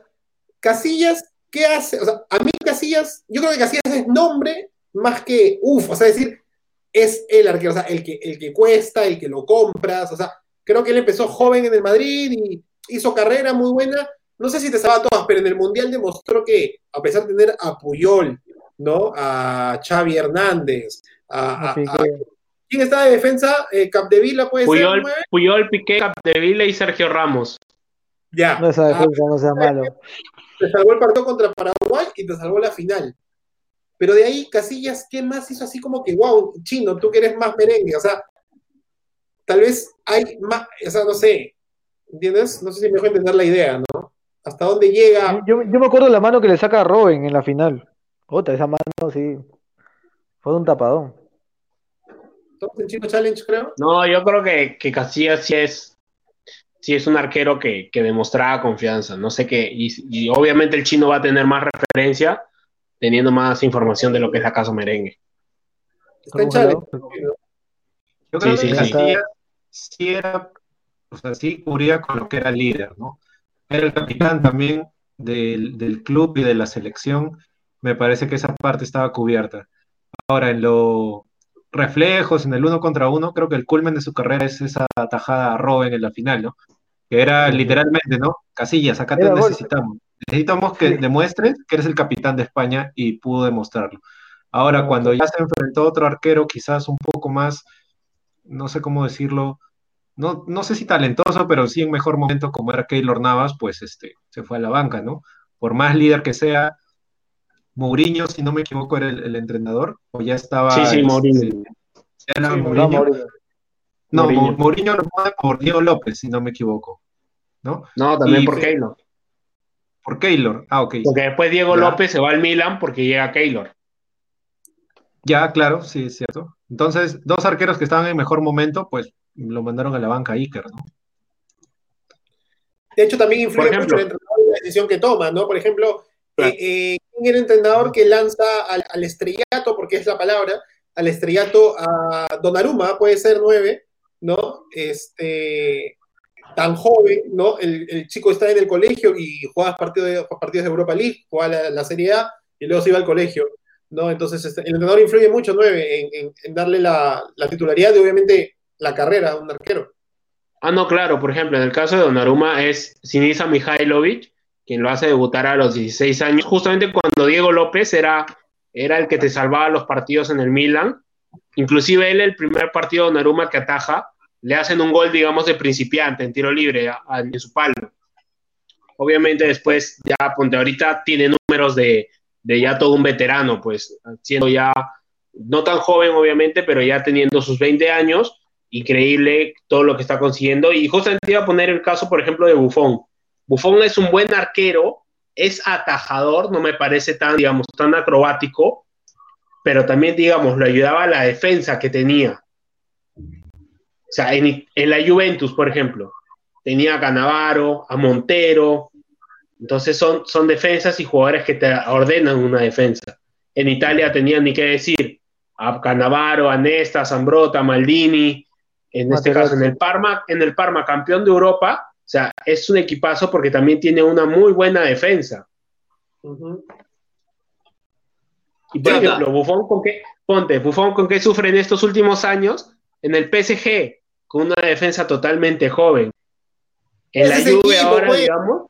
Casillas, ¿qué hace? O sea, a mí Casillas, yo creo que Casillas es nombre más que uff, o sea, decir, es el arquero, o sea, el que, el que cuesta, el que lo compras, o sea, creo que él empezó joven en el Madrid y hizo carrera muy buena. No sé si te sabía todas, pero en el Mundial demostró que, a pesar de tener a Puyol, ¿no? A Xavi Hernández, a, ¿Quién está de defensa? Eh, Capdevila puede Puyol, ser. Puyol, Piqué, Capdevila y Sergio Ramos. Ya. No esa defensa no sea malo. Te salvó el partido contra Paraguay y te salvó la final. Pero de ahí, Casillas, ¿qué más hizo así como que, wow, chino, tú que eres más merengue? O sea, tal vez hay más, o sea, no sé, ¿entiendes? No sé si me dejo entender la idea, ¿no? ¿Hasta dónde llega? Yo, yo me acuerdo de la mano que le saca a Robin en la final. Otra, esa mano sí. Fue un tapadón. ¿Todos en Chino Challenge, creo? No, yo creo que, que Casillas sí es, sí es un arquero que, que demostraba confianza. No sé qué, y, y, obviamente el chino va a tener más referencia teniendo más información de lo que es acaso merengue. Está en challenge. Yo creo sí, que sí, Casillas sí. sí era, o sea, sí cubría con lo que era líder, ¿no? Era el capitán también del, del club y de la selección. Me parece que esa parte estaba cubierta. Ahora, en los reflejos, en el uno contra uno, creo que el culmen de su carrera es esa tajada a Robin en la final, ¿no? Que era literalmente, ¿no? Casillas, acá te necesitamos. Necesitamos que demuestres que eres el capitán de España y pudo demostrarlo. Ahora, cuando ya se enfrentó a otro arquero, quizás un poco más, no sé cómo decirlo, no, no sé si talentoso, pero sí en mejor momento, como era Keylor Navas, pues este, se fue a la banca, ¿no? Por más líder que sea, Mourinho, si no me equivoco, era el, el entrenador, o ya estaba. Sí, sí, Mourinho. Era sí, Mourinho. No, Mourinho. Mourinho lo pone por Diego López, si no me equivoco. ¿No? No, también y por Keylor. Por Keylor, ah, ok. Porque después Diego ya. López se va al Milan porque llega Keylor. Ya, claro, sí, es cierto. Entonces, dos arqueros que estaban en mejor momento, pues lo mandaron a la banca Iker, ¿no? De hecho, también influye ejemplo, mucho el entrenador y la decisión que toma, ¿no? Por ejemplo, claro. eh, eh, ¿quién era el entrenador que lanza al, al, estrellato, porque es la palabra, al estrellato a Donnarumma, puede ser nueve, ¿no? Este, tan joven, ¿no? El, el, chico está en el colegio y juega partidos de, partidos de Europa League, juega la, la, Serie A y luego se iba al colegio, ¿no? Entonces, este, el entrenador influye mucho, nueve, en, en, en darle la, la, titularidad y obviamente la carrera a un arquero. Ah, no, claro, por ejemplo, en el caso de Donnarumma es Sinisa Mihailovic, quien lo hace debutar a los 16 años, justamente cuando Diego López era, era el que te salvaba los partidos en el Milan. Inclusive él, el primer partido de Donnarumma que ataja, le hacen un gol, digamos, de principiante, en tiro libre, a, a, en su palo. Obviamente después, ya, ponte, ahorita tiene números de, de ya todo un veterano, pues, siendo ya, no tan joven, obviamente, pero ya teniendo sus 20 años, increíble todo lo que está consiguiendo. Y justamente iba a poner el caso, por ejemplo, de Buffon. Buffon es un buen arquero, es atajador, no me parece tan, digamos, tan acrobático, pero también, digamos, lo ayudaba a la defensa que tenía. O sea, en, en la Juventus, por ejemplo, tenía a Canavaro, a Montero, entonces son, son defensas y jugadores que te ordenan una defensa. En Italia tenían ni qué decir, a Canavaro, a Nesta, a Zambrota, Maldini, en Materazzi. este caso en el Parma, en el Parma campeón de Europa, sea, es un equipazo porque también tiene una muy buena defensa. Uh -huh. Y por ejemplo, Buffon con qué, ponte, Buffon con qué sufre en estos últimos años en el PSG, con una defensa totalmente joven. En la Juve ahora, pues. digamos.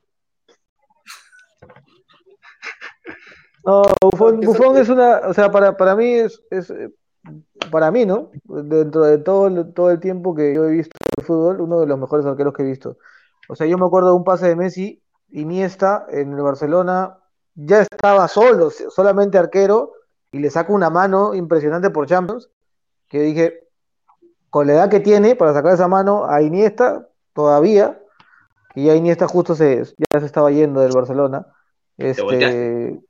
No, Buffon, Buffon, es una, o sea, para, para mí es, es para mí, ¿no? Dentro de todo, todo el tiempo que yo he visto el fútbol, uno de los mejores arqueros que he visto. O sea, yo me acuerdo de un pase de Messi, Iniesta en el Barcelona, ya estaba solo, solamente arquero, y le saca una mano impresionante por Champions, que dije, con la edad que tiene para sacar esa mano a Iniesta, todavía, y ya Iniesta justo se, ya se estaba yendo del Barcelona. Este,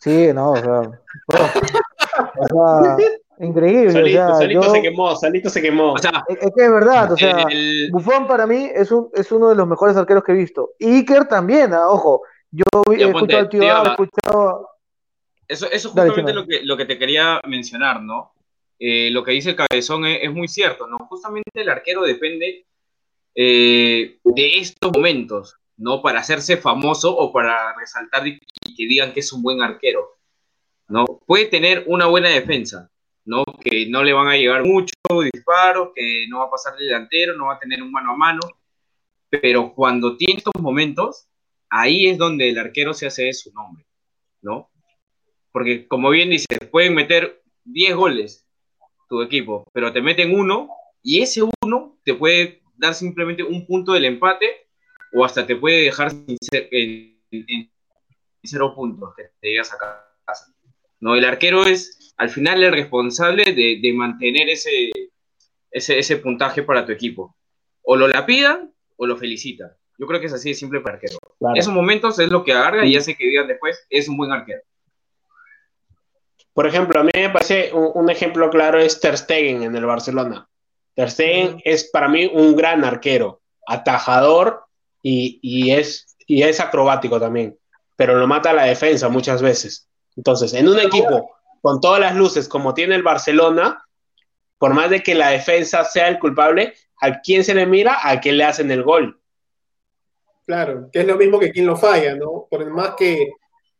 sí, no, o sea, increíble. Solito, se quemó, solito se quemó. es, que es verdad, o sea, Buffon para mí es, un, es uno de los mejores arqueros que he visto. Y Iker también, ah, ojo, yo he escuchado al tío, he escuchado... Eso, eso es justamente lo, que, lo que te quería mencionar, ¿no? Eh, lo que dice el cabezón es, muy cierto, ¿no? Justamente el arquero depende eh, de estos momentos, ¿no? Para hacerse famoso o para resaltar y que digan que es un buen arquero, ¿no? Puede tener una buena defensa, ¿no? Que no le van a llegar muchos disparos, que no va a pasar delantero, no va a tener un mano a mano, pero cuando tiene estos momentos, ahí es donde el arquero se hace de su nombre, ¿no? Porque como bien dice, pueden meter 10 goles tu equipo, pero te meten uno y ese uno te puede dar simplemente un punto del empate o hasta te puede dejar sin en, cero puntos. No, el arquero es al final el responsable de, mantener ese, ese, puntaje para tu equipo. O lo lapida o lo felicita. Yo creo que es así de simple para arquero. En esos momentos es lo que agarra y hace que digan después, es un buen arquero. Por ejemplo, a mí me parece un, ejemplo claro es Ter Stegen en el Barcelona. Ter Stegen es para mí un gran arquero, atajador y, es, y es acrobático también, pero lo mata la defensa muchas veces. Entonces, en un equipo con todas las luces como tiene el Barcelona, por más de que la defensa sea el culpable, ¿a quién se le mira? A quién le hacen el gol. Claro, que es lo mismo que quien lo falla, ¿no? Por más que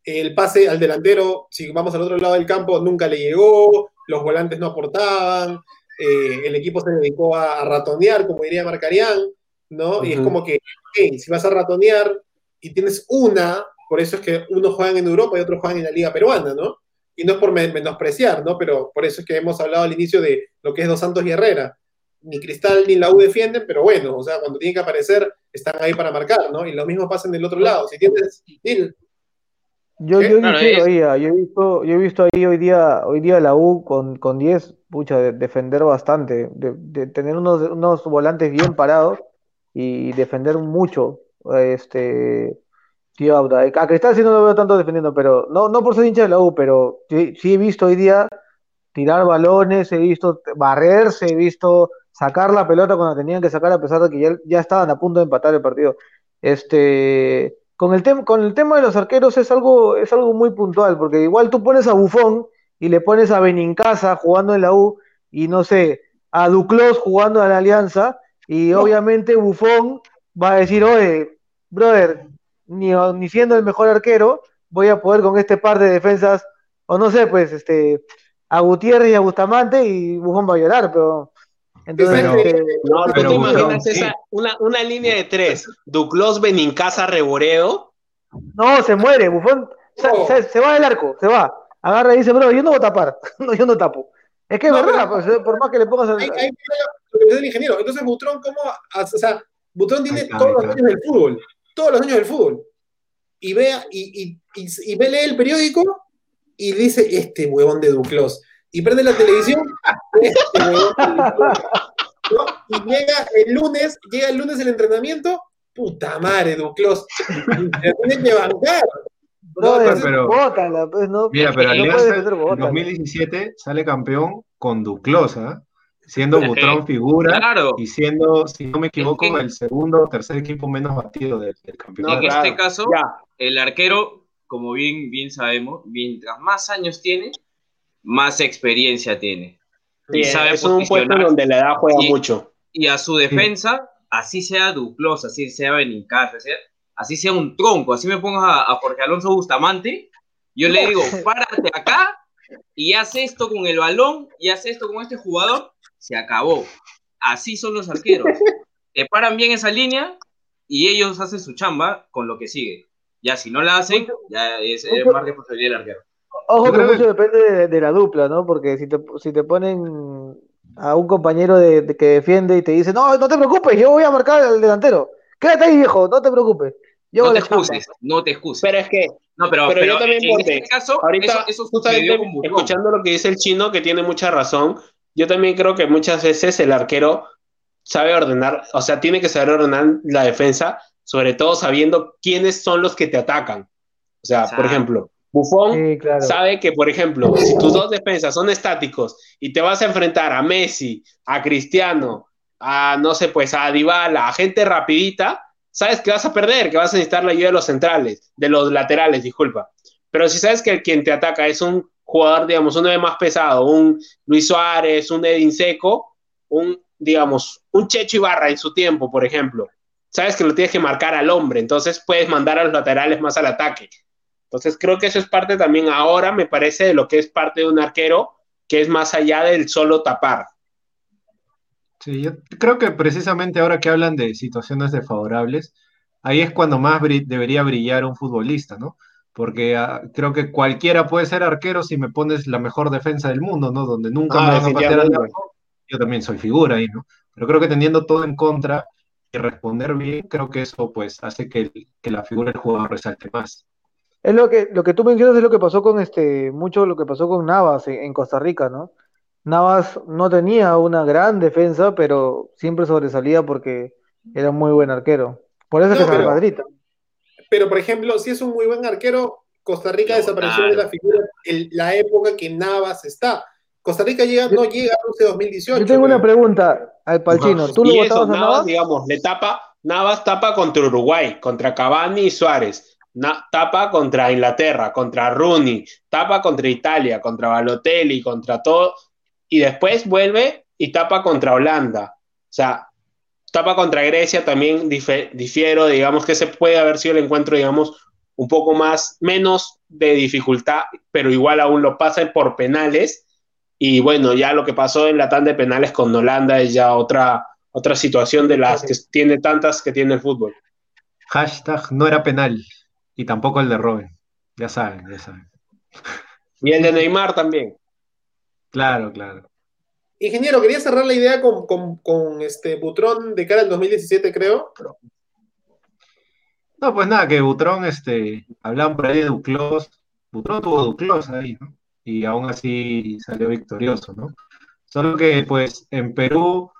el pase al delantero, si vamos al otro lado del campo, nunca le llegó, los volantes no aportaban, eh, el equipo se dedicó a, ratonear, como diría Marcarián, ¿no? Y es como que, si vas a ratonear y tienes una, por eso es que unos juegan en Europa y otros juegan en la Liga Peruana, ¿no? Y no es por menospreciar, ¿no? Pero por eso es que hemos hablado al inicio de lo que es Dos Santos y Herrera. Ni Cristal ni la U defienden, pero bueno, o sea, cuando tienen que aparecer, están ahí para marcar, ¿no? Y lo mismo pasa en el otro lado. Si tienes, yo, yo, he visto, yo he visto ahí hoy día, hoy día la U con, con 10, pucha, de, defender bastante, de, tener unos, unos volantes bien parados y defender mucho. Este, tío, a Cristal sí no lo veo tanto defendiendo, pero no, no por ser hincha de la U, pero sí, sí he visto hoy día tirar balones, he visto barrerse, he visto sacar la pelota cuando tenían que sacar a pesar de que ya, ya estaban a punto de empatar el partido. Este, con el, tema con el tema de los arqueros es algo, es algo muy puntual, porque igual tú pones a Bufón y le pones a Benincasa jugando en la U y no sé, a Duclos jugando en la Alianza y obviamente Bufón va a decir, oye, brother, ni, ni siendo el mejor arquero, voy a poder con este par de defensas, o no sé, pues, este, a Gutiérrez y a Bustamante y Bufón va a llorar, pero entonces, este, no, pero, tú imaginas esa, una, una, línea de tres, Duclos, Benincasa, Reboreo. No, se muere, Bufón se, va del arco, se va. Agarra y dice, bro, yo no voy a tapar. no, yo no tapo. Es que es verdad, pues, por más que le pongas el... Hay, lo que el ingeniero. Entonces, Butrón, ¿cómo? O sea, Butrón tiene todos los años del fútbol. Todos los años del fútbol. Y vea, y, y, y, y ve, lee el periódico y dice, este huevón de Duclos y prende la televisión este, y llega el lunes, llega el lunes el entrenamiento, puta madre, Duclos, tienen que bancar. No, pero, pues, no, mira, pero Alianza en 2017 sale campeón con Duclosa, ¿ah? Siendo Butrón figura y siendo, si no me equivoco, el segundo o tercer equipo menos batido del, campeonato. en este caso, el arquero, como bien, bien sabemos, mientras más años tiene, más experiencia tiene. y sabe es un puesto donde la edad juega mucho. Y a su defensa, así sea Duclos, así sea Benincas, así sea un tronco, así me pongas a, Jorge Alonso Bustamante, yo le digo, párate acá y haz esto con el balón y haz esto con este jugador, se acabó. Así son los arqueros. Te paran bien esa línea y ellos hacen su chamba con lo que sigue. Ya si no la hacen, ya es, es más responsabilidad del arquero ojo que mucho depende de, la dupla, ¿no? Porque si te, si te ponen a un compañero de, que defiende y te dice, no, no te preocupes, yo voy a marcar al delantero. Quédate ahí, viejo, no te preocupes. no te excuses, no te excuses. Pero es que, no, pero, pero, yo también en este caso, ahorita eso, justamente escuchando lo que dice el chino, que tiene mucha razón, yo también creo que muchas veces el arquero sabe ordenar, o sea, tiene que saber ordenar la defensa, sobre todo sabiendo quiénes son los que te atacan. O sea, por ejemplo, Buffon sabe que, por ejemplo, si tus dos defensas son estáticos y te vas a enfrentar a Messi, a Cristiano, a, no sé, pues a Dybala, a gente rapidita, sabes que vas a perder, que vas a necesitar la ayuda de los centrales, de los laterales, disculpa. Pero si sabes que quien te ataca es un jugador, digamos, uno de más pesado, un Luis Suárez, un Edin Seco, un, digamos, un Checho Ibarra en su tiempo, por ejemplo, sabes que lo tienes que marcar al hombre, entonces puedes mandar a los laterales más al ataque. Entonces creo que eso es parte también ahora, me parece, de lo que es parte de un arquero, que es más allá del solo tapar. Sí, yo creo que precisamente ahora que hablan de situaciones desfavorables, ahí es cuando más debería brillar un futbolista, ¿no? Porque ah, creo que cualquiera puede ser arquero si me pones la mejor defensa del mundo, ¿no? Donde nunca ah, me van a patear al arco, yo también soy figura ahí, ¿no? Pero creo que teniendo todo en contra y responder bien, creo que eso pues hace que, que la figura del jugador resalte más. Es lo que, lo que tú mencionas es lo que pasó con este, mucho lo que pasó con Navas en, Costa Rica, ¿no? Navas no tenía una gran defensa, pero siempre sobresalía porque era un muy buen arquero. Por eso es que pero, Madrid. Pero, por ejemplo, si es un muy buen arquero, Costa Rica desapareció de la figura en la época que Navas está. Costa Rica llega, no llega a 2018. Yo tengo una pregunta al Palchino. ¿Tú lo votabas a Navas? Digamos, le tapa, Navas tapa contra Uruguay, contra Cavani y Suárez tapa contra Inglaterra, contra Rooney, tapa contra Italia, contra Balotelli, contra todo, y después vuelve y tapa contra Holanda. O sea, tapa contra Grecia también difiero, digamos que se puede haber sido el encuentro, digamos, un poco más, menos de dificultad, pero igual aún lo pasa por penales. Y bueno, ya lo que pasó en la tanda de penales con Holanda es ya otra, otra situación de las que tiene tantas que tiene el fútbol. Hashtag no era penal. Y tampoco el de Robin. Ya saben, ya saben. Y el de Neymar también. Claro, claro. Ingeniero, quería cerrar la idea con, este Butrón de cara al 2017, creo. No, pues nada, que Butrón, este, hablaban por ahí de Duclos. Butrón tuvo Duclos ahí, ¿no? Y aún así salió victorioso, ¿no? Solo que, pues, en Perú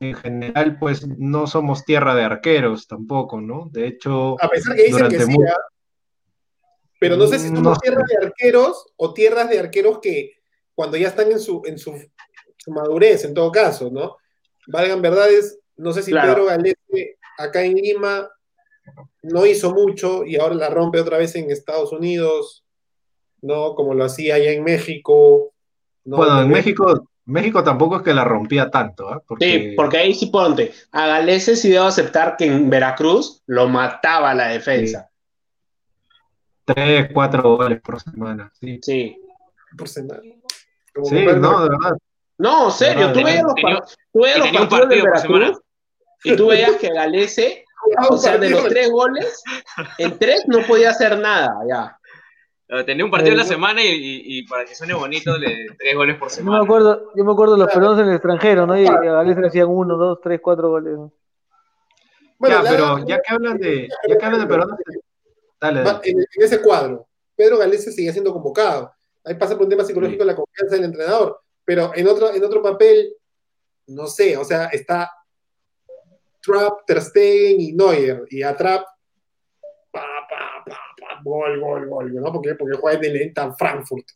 en general, pues no somos tierra de arqueros tampoco, ¿no? De hecho, a pesar que dicen que sí, ¿ah? Pero no sé si somos tierra de arqueros o tierras de arqueros que cuando ya están en su, en su, madurez, en todo caso, ¿no? Valgan verdades, no sé si Pedro Galete acá en Lima no hizo mucho y ahora la rompe otra vez en Estados Unidos, ¿no? Como lo hacía allá en México. Bueno, en México, México tampoco es que la rompía tanto, ¿eh? Sí, porque ahí sí ponte. A Galese sí debo aceptar que en Veracruz lo mataba la defensa tres, cuatro goles por semana. Sí. sí. Por semana. sí, no, de verdad. No, serio, tú veías los, tú veías los partidos de Veracruz y tú veías que Galese, o sea, de los tres goles, en tres no podía hacer nada, ya. Tenía un partido en la semana y, y, para que suene bonito, le, tres goles por semana. Yo me acuerdo, yo me acuerdo de los peruanos en el extranjero, ¿no? Y a Galese le hacían uno, dos, tres, cuatro goles. Bueno, ya, pero ya que hablan de, ya que hablan de peruanos, en, ese cuadro. Pedro Galese sigue siendo convocado. Ahí pasa por un tema psicológico la confianza del entrenador. Pero en otro, en otro papel, no sé, o sea, está Trapp, Ter Stegen y Neuer. Y a Trapp, pa, pa, pa, pa, gol, gol, gol, ¿no? Porque, porque juega en el Frankfurt.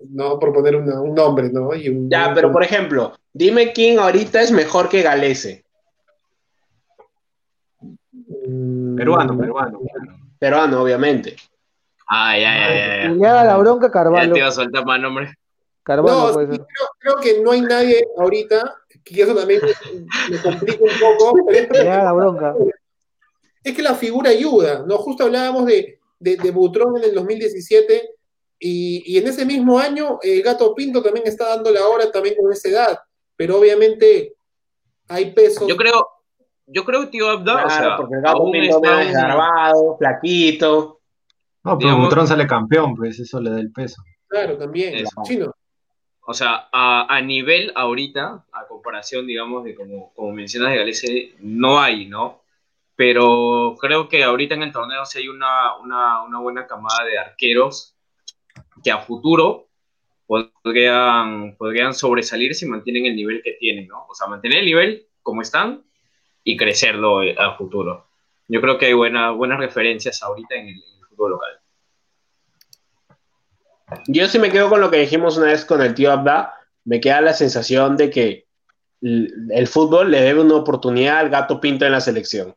¿no? Por poner un nombre, ¿no? ya, pero por ejemplo, dime quién ahorita es mejor que Galese. Mm, peruano, peruano peruano, obviamente. Ay, ay, ay. ay. Le haga la bronca Carvalho. Ya te iba a soltar más nombre. Carvalho no, creo, creo, que no hay nadie ahorita, que eso también me, complica un poco. Pero haga la bronca. Es que la figura ayuda, ¿no? Justo hablábamos de, de, de Butrón en el 2017 y, y, en ese mismo año el Gato Pinto también está dando la hora también con esa edad, pero obviamente hay peso. Yo creo, yo creo que tío Abda, o sea, porque el gato pinto más flaquito. No, pero Butrón sale campeón, pues eso le da el peso. Claro, también, chino. O sea, a, nivel ahorita, a comparación, digamos, de como, como mencionas de Galicia, no hay, ¿no? Pero creo que ahorita en el torneo sí hay una, una, una buena camada de arqueros que a futuro podrían, podrían sobresalir si mantienen el nivel que tienen, ¿no? O sea, mantener el nivel como están y crecerlo a futuro. Yo creo que hay buena, buenas referencias ahorita en el, fútbol local. Yo sí me quedo con lo que dijimos una vez con el tío Abda. Me queda la sensación de que el fútbol le debe una oportunidad al gato pinto en la selección.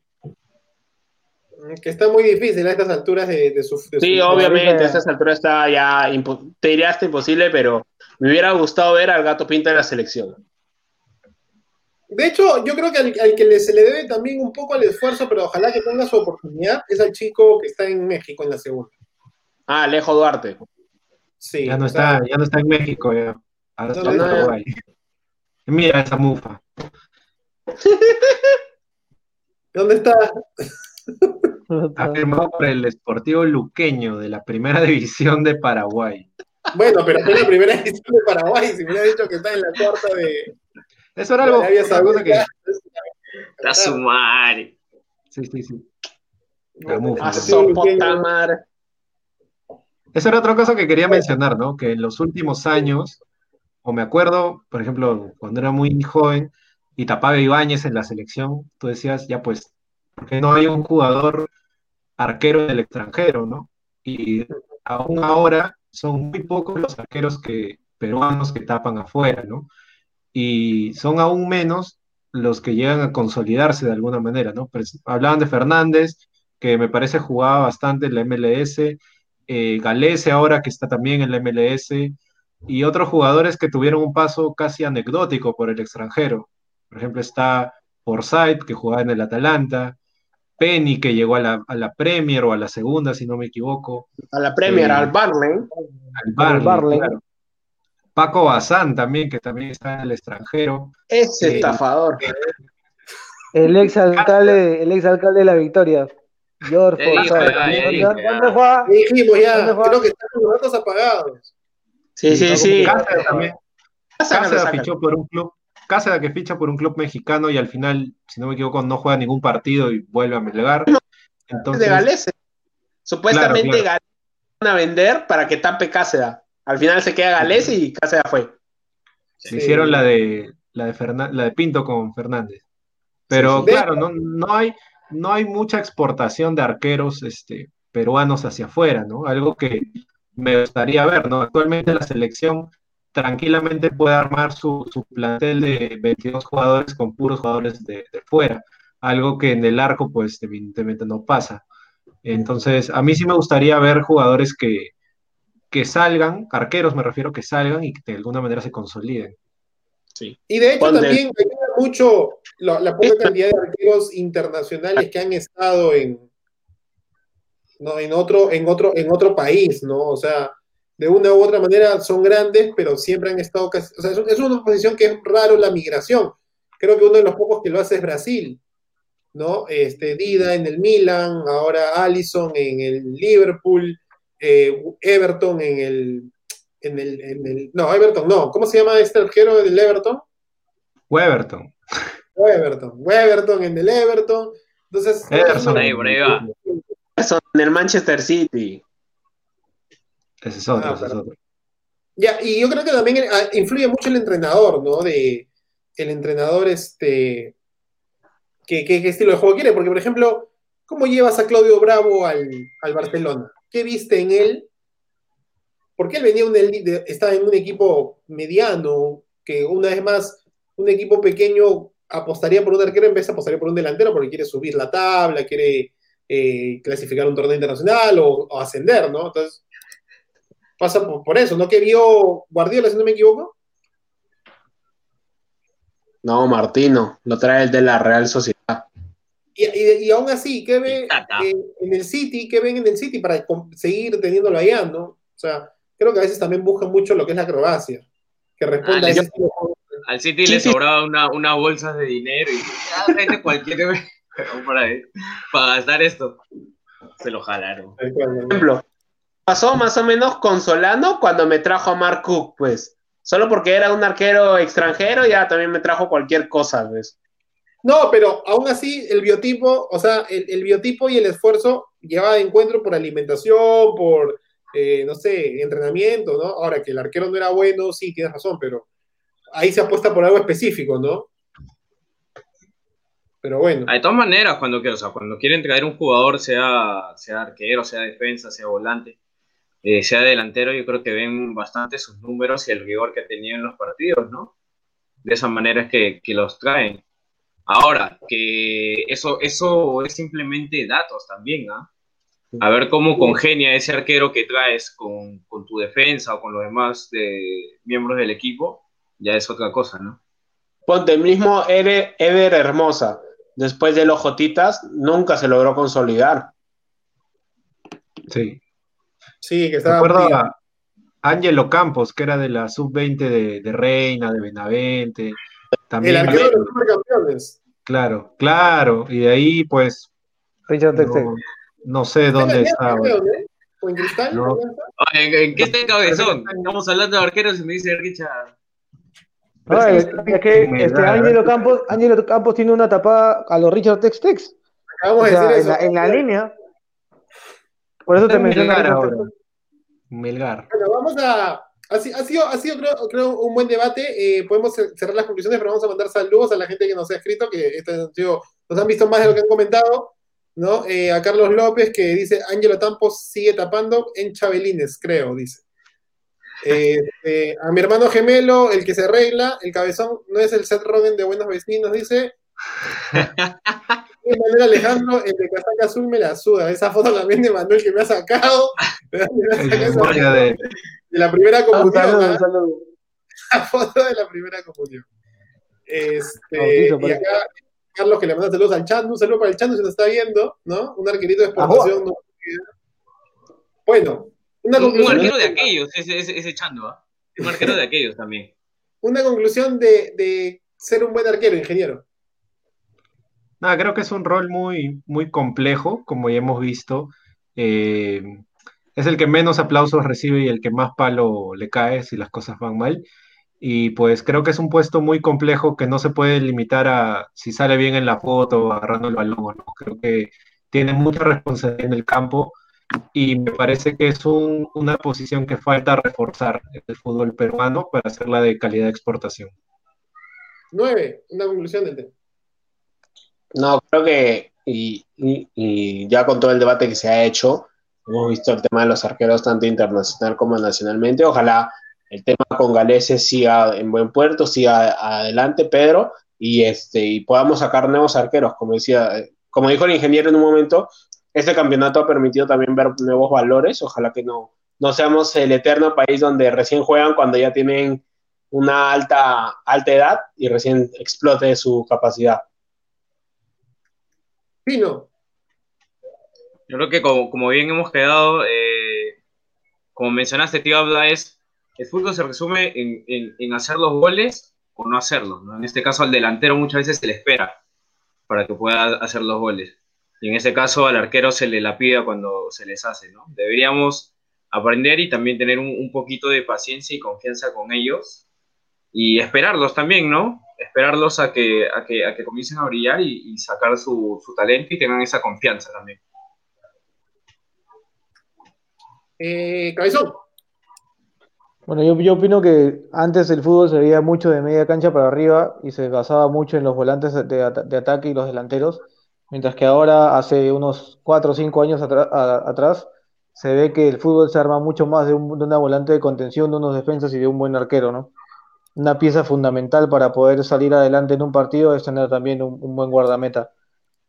Que está muy difícil a estas alturas de, su, Sí, obviamente, a estas alturas está ya, te diría hasta imposible, pero me hubiera gustado ver al gato pinto en la selección. De hecho, yo creo que al, que se le debe también un poco al esfuerzo, pero ojalá que tenga su oportunidad, es al chico que está en México en la segunda. Ah, Alejo Duarte. Sí. Ya no, está, ya no está en México, ya. Ahora está en Uruguay. Mira esa mufa. ¿Dónde está? Ha firmado por el Sportivo Luqueño de la Primera División de Paraguay. Bueno, pero es la Primera División de Paraguay. Si me hubiera dicho que está en la cuarta de. Eso era algo. Que. Está su madre. Sí, sí, sí. Eso era otra cosa que quería mencionar, ¿no? Que en los últimos años, o me acuerdo, por ejemplo, cuando era muy joven y tapaba Ibáñez en la selección, tú decías, ya pues, porque no hay un jugador arquero del extranjero, ¿no? Y aún ahora son muy pocos los arqueros que, peruanos que tapan afuera, ¿no? Y son aún menos los que llegan a consolidarse de alguna manera, ¿no? hablaban de Fernández, que me parece jugaba bastante en la MLS, eh, Galese ahora que está también en la MLS, y otros jugadores que tuvieron un paso casi anecdótico por el extranjero. Por ejemplo, está Forsyth, que jugaba en el Atalanta, Penny, que llegó a la, Premier o a la segunda, si no me equivoco. A la Premier, al Barley. Al Barley. Paco Bazán también, que también está en el extranjero. Ese estafador. El ex alcalde, el ex alcalde de la Victoria. George ¿Dónde juega? Dijimos ya, creo que están los datos apagados. Sí, sí, sí. Cáceres también. Cáceres fichó por un club Cáceres que ficha por un club mexicano y al final, si no me equivoco, no juega ningún partido y vuelve a Melgar. Entonces, de Galese. Supuestamente van a vender para que tape Cáceres. Al final se queda Galese y Cáceres fue. hicieron la de la de, la de Pinto con Fernández. Pero claro, no, no, hay, no hay mucha exportación de arqueros este, peruanos hacia afuera, ¿no? Algo que me gustaría ver, ¿no? Actualmente la selección tranquilamente puede armar su, plantel de 22 jugadores con puros jugadores de, fuera, algo que en el arco pues evidentemente no pasa. Entonces, a mí sí me gustaría ver jugadores que, que salgan, arqueros me refiero, que salgan y que de alguna manera se consoliden. Sí. Y de hecho también ayuda mucho la, la poca cantidad de arqueros internacionales que han estado en, no, en, otro, en, otro, en otro país, ¿no? O sea, de una u otra manera son grandes, pero siempre han estado casi, o sea, es una posición que es raro la migración. Creo que uno de los pocos que lo hace es Brasil, ¿no? Este, Dida en el Milan, ahora Allison en el Liverpool, eh, Everton en el, en el, en el, no, Everton, no, ¿cómo se llama este arquero del Everton? Weberton. Weberton, Weberton en el Everton. Entonces, Ederson ahí, en el Manchester City. Ese es otro, ah, Ya, y yo creo que también ah, influye mucho el entrenador, ¿no? De el entrenador, este, qué, estilo de juego quiere, porque por ejemplo, ¿cómo llevas a Claudio Bravo al, Barcelona? ¿Qué viste en él? Porque él venía un, estaba en un equipo mediano, que una vez más, un equipo pequeño apostaría por un arquero en vez de apostaría por un delantero porque quiere subir la tabla, quiere eh, clasificar un torneo internacional o, o, ascender, ¿no? Entonces, pasa por, eso, ¿no? Que vio Guardiola, si no me equivoco. No, Martino, lo trae el de la Real Sociedad. Y, aún así, ¿qué ve en el City? ¿Qué ven en el City para seguir teniéndolo allá, no? O sea, creo que a veces también buscan mucho lo que es la acrobacia, que responda ah, Al City le sobraba una, una, bolsa de dinero y ya, cualquier para, para gastar esto. Se lo jalaron. Por ejemplo, pasó más o menos con Solano cuando me trajo a Mark Cook, pues. Solo porque era un arquero extranjero, ya también me trajo cualquier cosa, pues. No, pero aún así el biotipo, o sea, el, biotipo y el esfuerzo lleva de encuentro por alimentación, por, eh, no sé, entrenamiento, ¿no? Ahora que el arquero no era bueno, sí, tienes razón, pero ahí se apuesta por algo específico, ¿no? Pero bueno. De todas maneras, cuando, o cuando quieren traer un jugador, sea, sea arquero, sea defensa, sea volante, eh, sea delantero, yo creo que ven bastante sus números y el rigor que tenían en los partidos, ¿no? De esa manera es que, que los traen. Ahora, que eso, eso es simplemente datos también, ¿ah? A ver cómo congenia ese arquero que traes con, con, tu defensa o con los demás de, miembros del equipo, ya es otra cosa, ¿no? Ponte, el mismo Eder, Hermosa, después de los Jotitas, nunca se logró consolidar. Sí. Sí, que estaba. Recuerdo a Ángelo Campos, que era de la sub-20 de, de, Reina, de Benavente. También, el arquero de los supercampeones. Claro, claro. Y de ahí, pues. Richard no, no sé dónde estaba. ¿O en cristal? No. ¿En, qué está el cabezón? Estamos hablando de arqueros y me dice Richard. No, es, que este, Ángelo Campos, Ángelo Campos tiene una tapada a los Richard Tex Tex. Acabamos de decir eso. En la, línea. Por eso te menciono ahora. Melgar. Bueno, vamos a, ha, sido, ha sido creo, un buen debate. Eh, podemos cerrar las conclusiones, pero vamos a mandar saludos a la gente que nos ha escrito, que este nos han visto más de lo que han comentado. ¿No? Eh, a Carlos López, que dice: Ángelo Tampos sigue tapando en Chabelines, creo, dice. Este, a mi hermano gemelo, el que se arregla, el cabezón no es el Seth Rogen de Buenos Vecinos, dice. Manuel Alejandro, el de casaca azul me la suda. Esa foto también de Manuel que me ha sacado. de, la primera comunión. La foto de la primera comunión. Este, y acá, Carlos, que le manda saludos al chat. Un saludo para el chat, se nos está viendo, ¿no? Un arquerito de exportación. Bueno, una conclusión. Un arquero de aquellos, ese, ese, ese Chando, ¿ah? Un arquero de aquellos también. Una conclusión de, de ser un buen arquero, ingeniero. Nada, creo que es un rol muy, muy complejo, como ya hemos visto. Eh, es el que menos aplausos recibe y el que más palo le cae si las cosas van mal. Y pues creo que es un puesto muy complejo que no se puede limitar a si sale bien en la foto, agarrando el balón. ¿no? Creo que tiene mucha responsabilidad en el campo y me parece que es una posición que falta reforzar en el fútbol peruano para hacerla de calidad de exportación. Nueve, una conclusión del tema. No, creo que, y, ya con todo el debate que se ha hecho, hemos visto el tema de los arqueros tanto internacional como nacionalmente. Ojalá el tema con Galeses siga en buen puerto, siga adelante, Pedro, y, este, y podamos sacar nuevos arqueros. Como, decía, como dijo el ingeniero en un momento, este campeonato ha permitido también ver nuevos valores. Ojalá que no, no seamos el eterno país donde recién juegan cuando ya tienen una alta, alta edad y recién explote su capacidad. Pino. Yo creo que como, bien hemos quedado, eh, como mencionaste, tío Habla, es el fútbol se resume en, hacer los goles o no hacerlos. En este caso al delantero muchas veces se le espera para que pueda hacer los goles. Y en ese caso al arquero se le la pida cuando se les hace. ¿no? Deberíamos aprender y también tener un, poquito de paciencia y confianza con ellos y esperarlos también, ¿no? esperarlos a que, a que, a que comiencen a brillar y, sacar su, su, talento y tengan esa confianza también. Eh, Cabezón. Bueno, yo, opino que antes el fútbol se veía mucho de media cancha para arriba y se basaba mucho en los volantes de, de ataque y los delanteros, mientras que ahora, hace unos 4 o 5 años atrás, se ve que el fútbol se arma mucho más de, un, de una volante de contención, de unos defensas y de un buen arquero, ¿no? una pieza fundamental para poder salir adelante en un partido es tener también un, buen guardameta.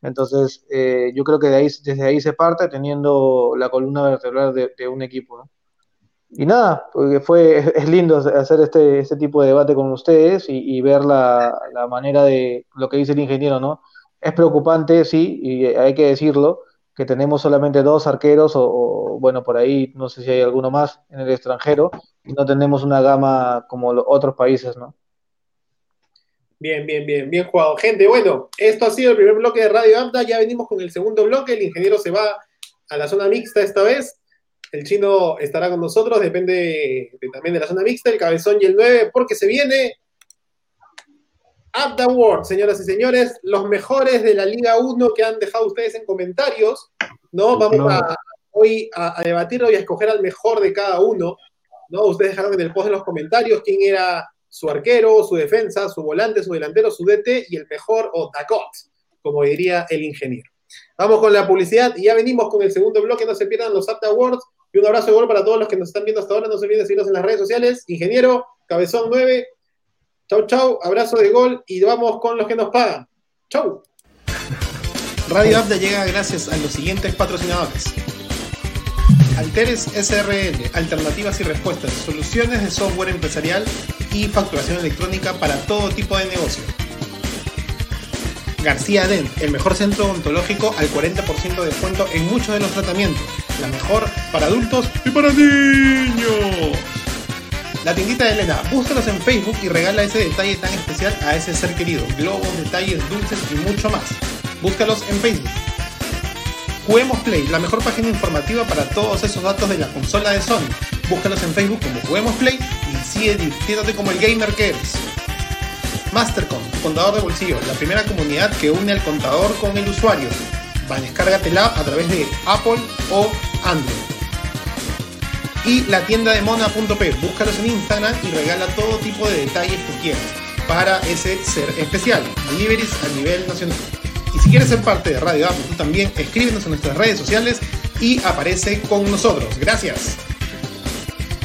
Entonces, eh, yo creo que de ahí, desde ahí se parte teniendo la columna vertebral de, un equipo. Y nada, porque fue, es lindo hacer este, este tipo de debate con ustedes y, ver la, la, manera de lo que dice el ingeniero, ¿no? Es preocupante, sí, y hay que decirlo, que tenemos solamente dos arqueros o, bueno, por ahí no sé si hay alguno más en el extranjero y no tenemos una gama como los otros países, ¿no? Bien, bien, bien, bien jugado. Gente, bueno, esto ha sido el primer bloque de Radio Amta, ya venimos con el segundo bloque, el ingeniero se va a la zona mixta esta vez. El chino estará con nosotros, depende también de la zona mixta, el cabezón y el 9, porque se viene Up the World, señoras y señores, los mejores de la Liga 1 que han dejado ustedes en comentarios, ¿no? Vamos a, hoy a, debatir y a escoger al mejor de cada uno, ¿no? Ustedes dejaron en el post de los comentarios quién era su arquero, su defensa, su volante, su delantero, su DT y el mejor o Tacot, como diría el ingeniero. Vamos con la publicidad y ya venimos con el segundo bloque, no se pierdan los Up Awards y un abrazo de gol para todos los que nos están viendo hasta ahora, no se olviden de seguirnos en las redes sociales, ingeniero, cabezón 9, Chau, chau, abrazo de gol y vamos con los que nos pagan. Chau. Radio Abda llega gracias a los siguientes patrocinadores. Alteres SRL, alternativas y respuestas, soluciones de software empresarial y facturación electrónica para todo tipo de negocio. García Dent, el mejor centro odontológico al 40% de descuento en muchos de los tratamientos. La mejor para adultos y para niños. La tiendita de Elena, búscalos en Facebook y regala ese detalle tan especial a ese ser querido. Globos, detalles, dulces y mucho más. Búscalos en Facebook. Juguemos Play, la mejor página informativa para todos esos datos de la consola de Sony. Búscalos en Facebook como Juguemos Play y sigue divirtiéndote como el gamer que eres. Mastercom, contador de bolsillo, la primera comunidad que une al contador con el usuario. Va, descárgatela a través de Apple o Android y la tienda de mona.p. Búscalos en Instagram y regala todo tipo de detalles que quieras para ese ser especial. Deliveries a nivel nacional. Y si quieres ser parte de Radio Apple, tú también escríbenos en nuestras redes sociales y aparece con nosotros. Gracias.